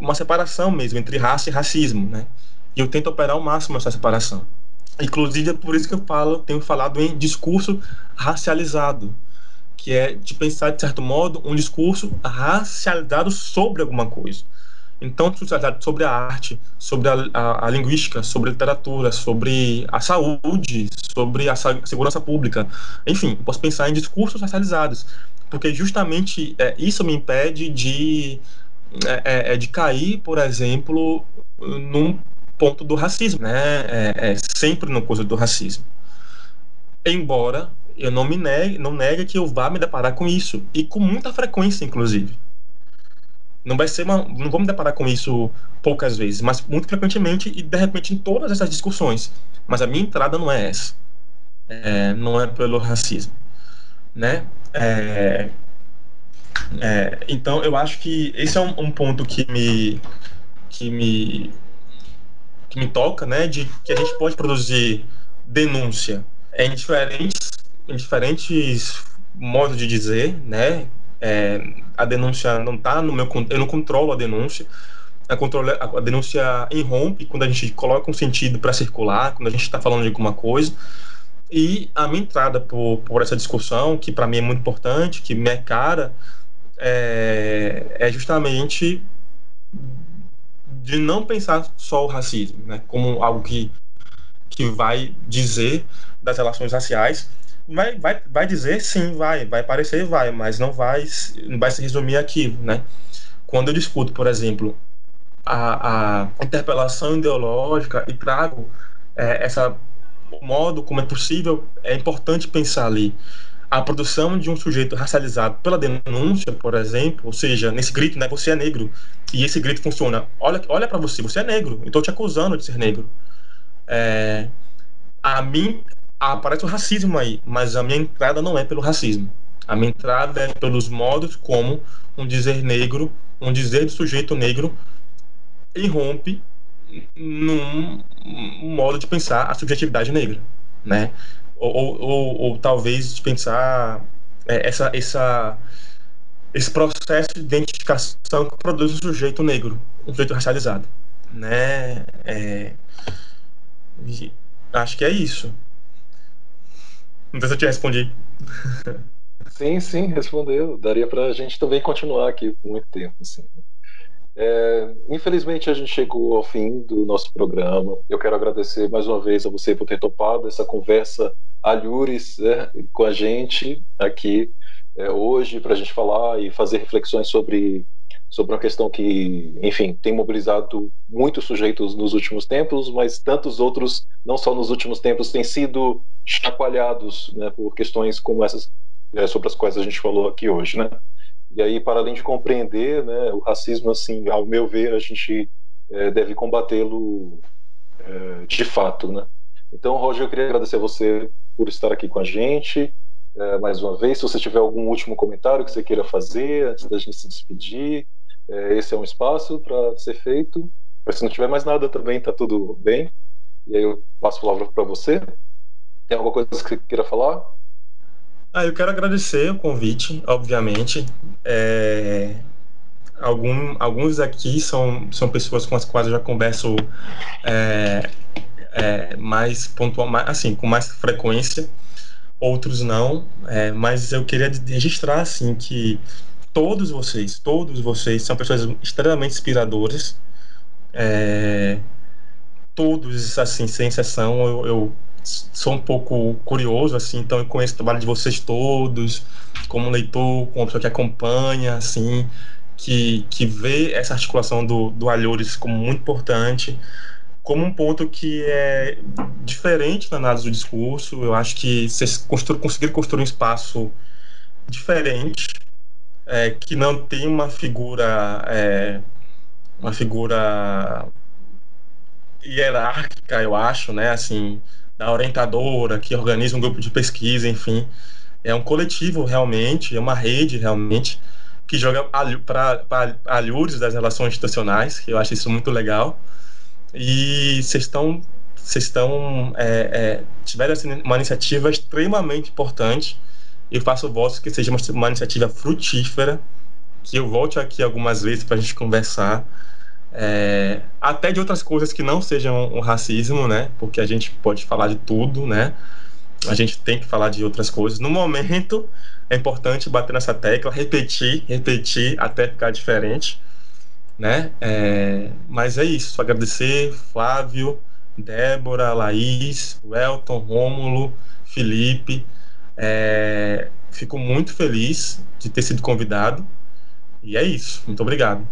uma separação mesmo entre raça e racismo, né? E eu tento operar ao máximo essa separação. Inclusive, é por isso que eu falo, tenho falado em discurso racializado, que é de pensar, de certo modo, um discurso racializado sobre alguma coisa. Então, sobre a arte, sobre a, a, a, linguística, sobre a literatura, sobre a saúde, sobre a segurança pública. Enfim, posso pensar em discursos racializados porque justamente é, isso me impede de, é, é, é, de cair, por exemplo, num ponto do racismo, né? É, é, sempre no coisa do racismo. Embora eu não me negue, não negue que eu vá me deparar com isso e com muita frequência, inclusive. Não vai ser uma, não me deparar com isso poucas vezes, mas muito frequentemente e de repente em todas essas discussões. Mas a minha entrada não é essa. É, não é pelo racismo né? É, é, então eu acho que esse é um, um, ponto que me que me que me toca, né? De que a gente pode produzir denúncia em diferentes em diferentes modos de dizer, né? É, a denúncia não está no meu eu não controlo a denúncia. A, controle, a denúncia irrompe quando a gente coloca um sentido para circular quando a gente está falando de alguma coisa. E a minha entrada por, por essa discussão, que para mim é muito importante, que me é cara, é, é justamente de não pensar só o racismo, né, como algo que, que vai dizer das relações raciais. Vai, vai, vai dizer sim, vai, vai parecer, vai, mas não vai, não vai se resumir aquilo, né? Quando eu discuto, por exemplo, a, a interpelação ideológica e trago é, essa o modo como é possível, é importante pensar ali a produção de um sujeito racializado pela denúncia, por exemplo, ou seja, nesse grito, né, você é negro, e esse grito funciona, olha, olha para você, você é negro, estou te acusando de ser negro. É, a mim aparece o racismo aí, mas a minha entrada não é pelo racismo. A minha entrada é pelos modos como um dizer negro, um dizer do sujeito negro irrompe num um modo de pensar a subjetividade negra, né? Ou, ou, ou, ou talvez de pensar é, essa, essa, esse processo de identificação que produz um sujeito negro, um sujeito racializado, né? É, acho que é isso. Não sei se eu te respondi. Sim, sim, respondeu. Daria para a gente também continuar aqui por muito tempo. Assim. É, infelizmente a gente chegou ao fim do nosso programa. Eu quero agradecer mais uma vez a você por ter topado essa conversa alhures né, com a gente aqui é, hoje para a gente falar e fazer reflexões sobre sobre uma questão que, enfim, tem mobilizado muitos sujeitos nos últimos tempos, mas tantos outros, não só nos últimos tempos, têm sido chacoalhados né, por questões como essas é, sobre as quais a gente falou aqui hoje, né? E aí, para além de compreender né, o racismo, assim, ao meu ver, a gente é, deve combatê-lo é, de fato, né? Então, Roger, eu queria agradecer a você por estar aqui com a gente é, mais uma vez. Se você tiver algum último comentário que você queira fazer antes da gente se despedir, é, esse é um espaço para ser feito. Mas se não tiver mais nada também, está tudo bem. E aí eu passo a palavra para você. Tem alguma coisa que você queira falar? Ah, eu quero agradecer o convite, obviamente. É, algum, alguns aqui são, são pessoas com as quais eu já converso é, é, mais pontual, assim, com mais frequência. Outros não, é, mas eu queria registrar assim que todos vocês, todos vocês são pessoas extremamente inspiradoras. É, todos, assim, sem exceção, eu, eu sou um pouco curioso, assim, então eu conheço o trabalho de vocês todos, como leitor, como pessoa que acompanha, assim, que, que vê essa articulação do, do Alhures como muito importante, como um ponto que é diferente na análise do discurso. Eu acho que vocês constru conseguiram construir um espaço diferente, é, que não tem uma figura, é, uma figura hierárquica, eu acho, né? Assim, da orientadora, que organiza um grupo de pesquisa, enfim. É um coletivo realmente, é uma rede realmente, que joga para alhures das relações institucionais, que eu acho isso muito legal. E vocês estão vocês estão é, é, tiveram assim, uma iniciativa extremamente importante. Eu faço voto que seja uma, uma iniciativa frutífera, que eu volte aqui algumas vezes para a gente conversar é, até de outras coisas que não sejam o racismo, né? Porque a gente pode falar de tudo, né? A gente tem que falar de outras coisas. No momento, é importante bater nessa tecla, repetir, repetir até ficar diferente, né? É, mas é isso. Agradecer Flávio, Débora, Laís, Welton, Rômulo, Felipe. É, fico muito feliz de ter sido convidado. E é isso. Muito obrigado.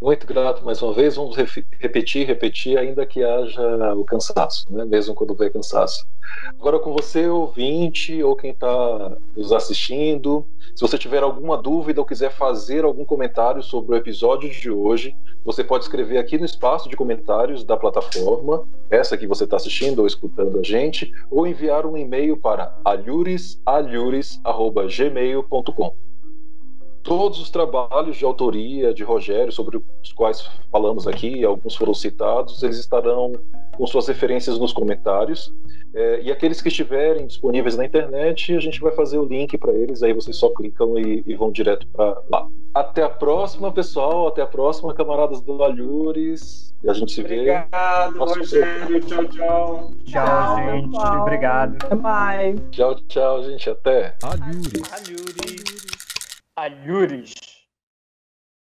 Muito grato mais uma vez. Vamos repetir, repetir, ainda que haja o cansaço, né? mesmo quando vem cansaço. Agora com você, ouvinte, ou quem está nos assistindo, se você tiver alguma dúvida ou quiser fazer algum comentário sobre o episódio de hoje, você pode escrever aqui no espaço de comentários da plataforma, essa que você está assistindo ou escutando a gente, ou enviar um e-mail para alhures.gmail.com todos os trabalhos de autoria de Rogério, sobre os quais falamos aqui, alguns foram citados, eles estarão com suas referências nos comentários. É, e aqueles que estiverem disponíveis na internet, a gente vai fazer o link para eles, aí vocês só clicam e, e vão direto para lá. Até a próxima, pessoal. Até a próxima, camaradas do Alhures. E a gente se vê. Obrigado, Rogério. Tchau, tchau. Tchau, gente. Tchau. Obrigado. Bye. Tchau, tchau, gente. Até. Alhures. Alhures. Alhures.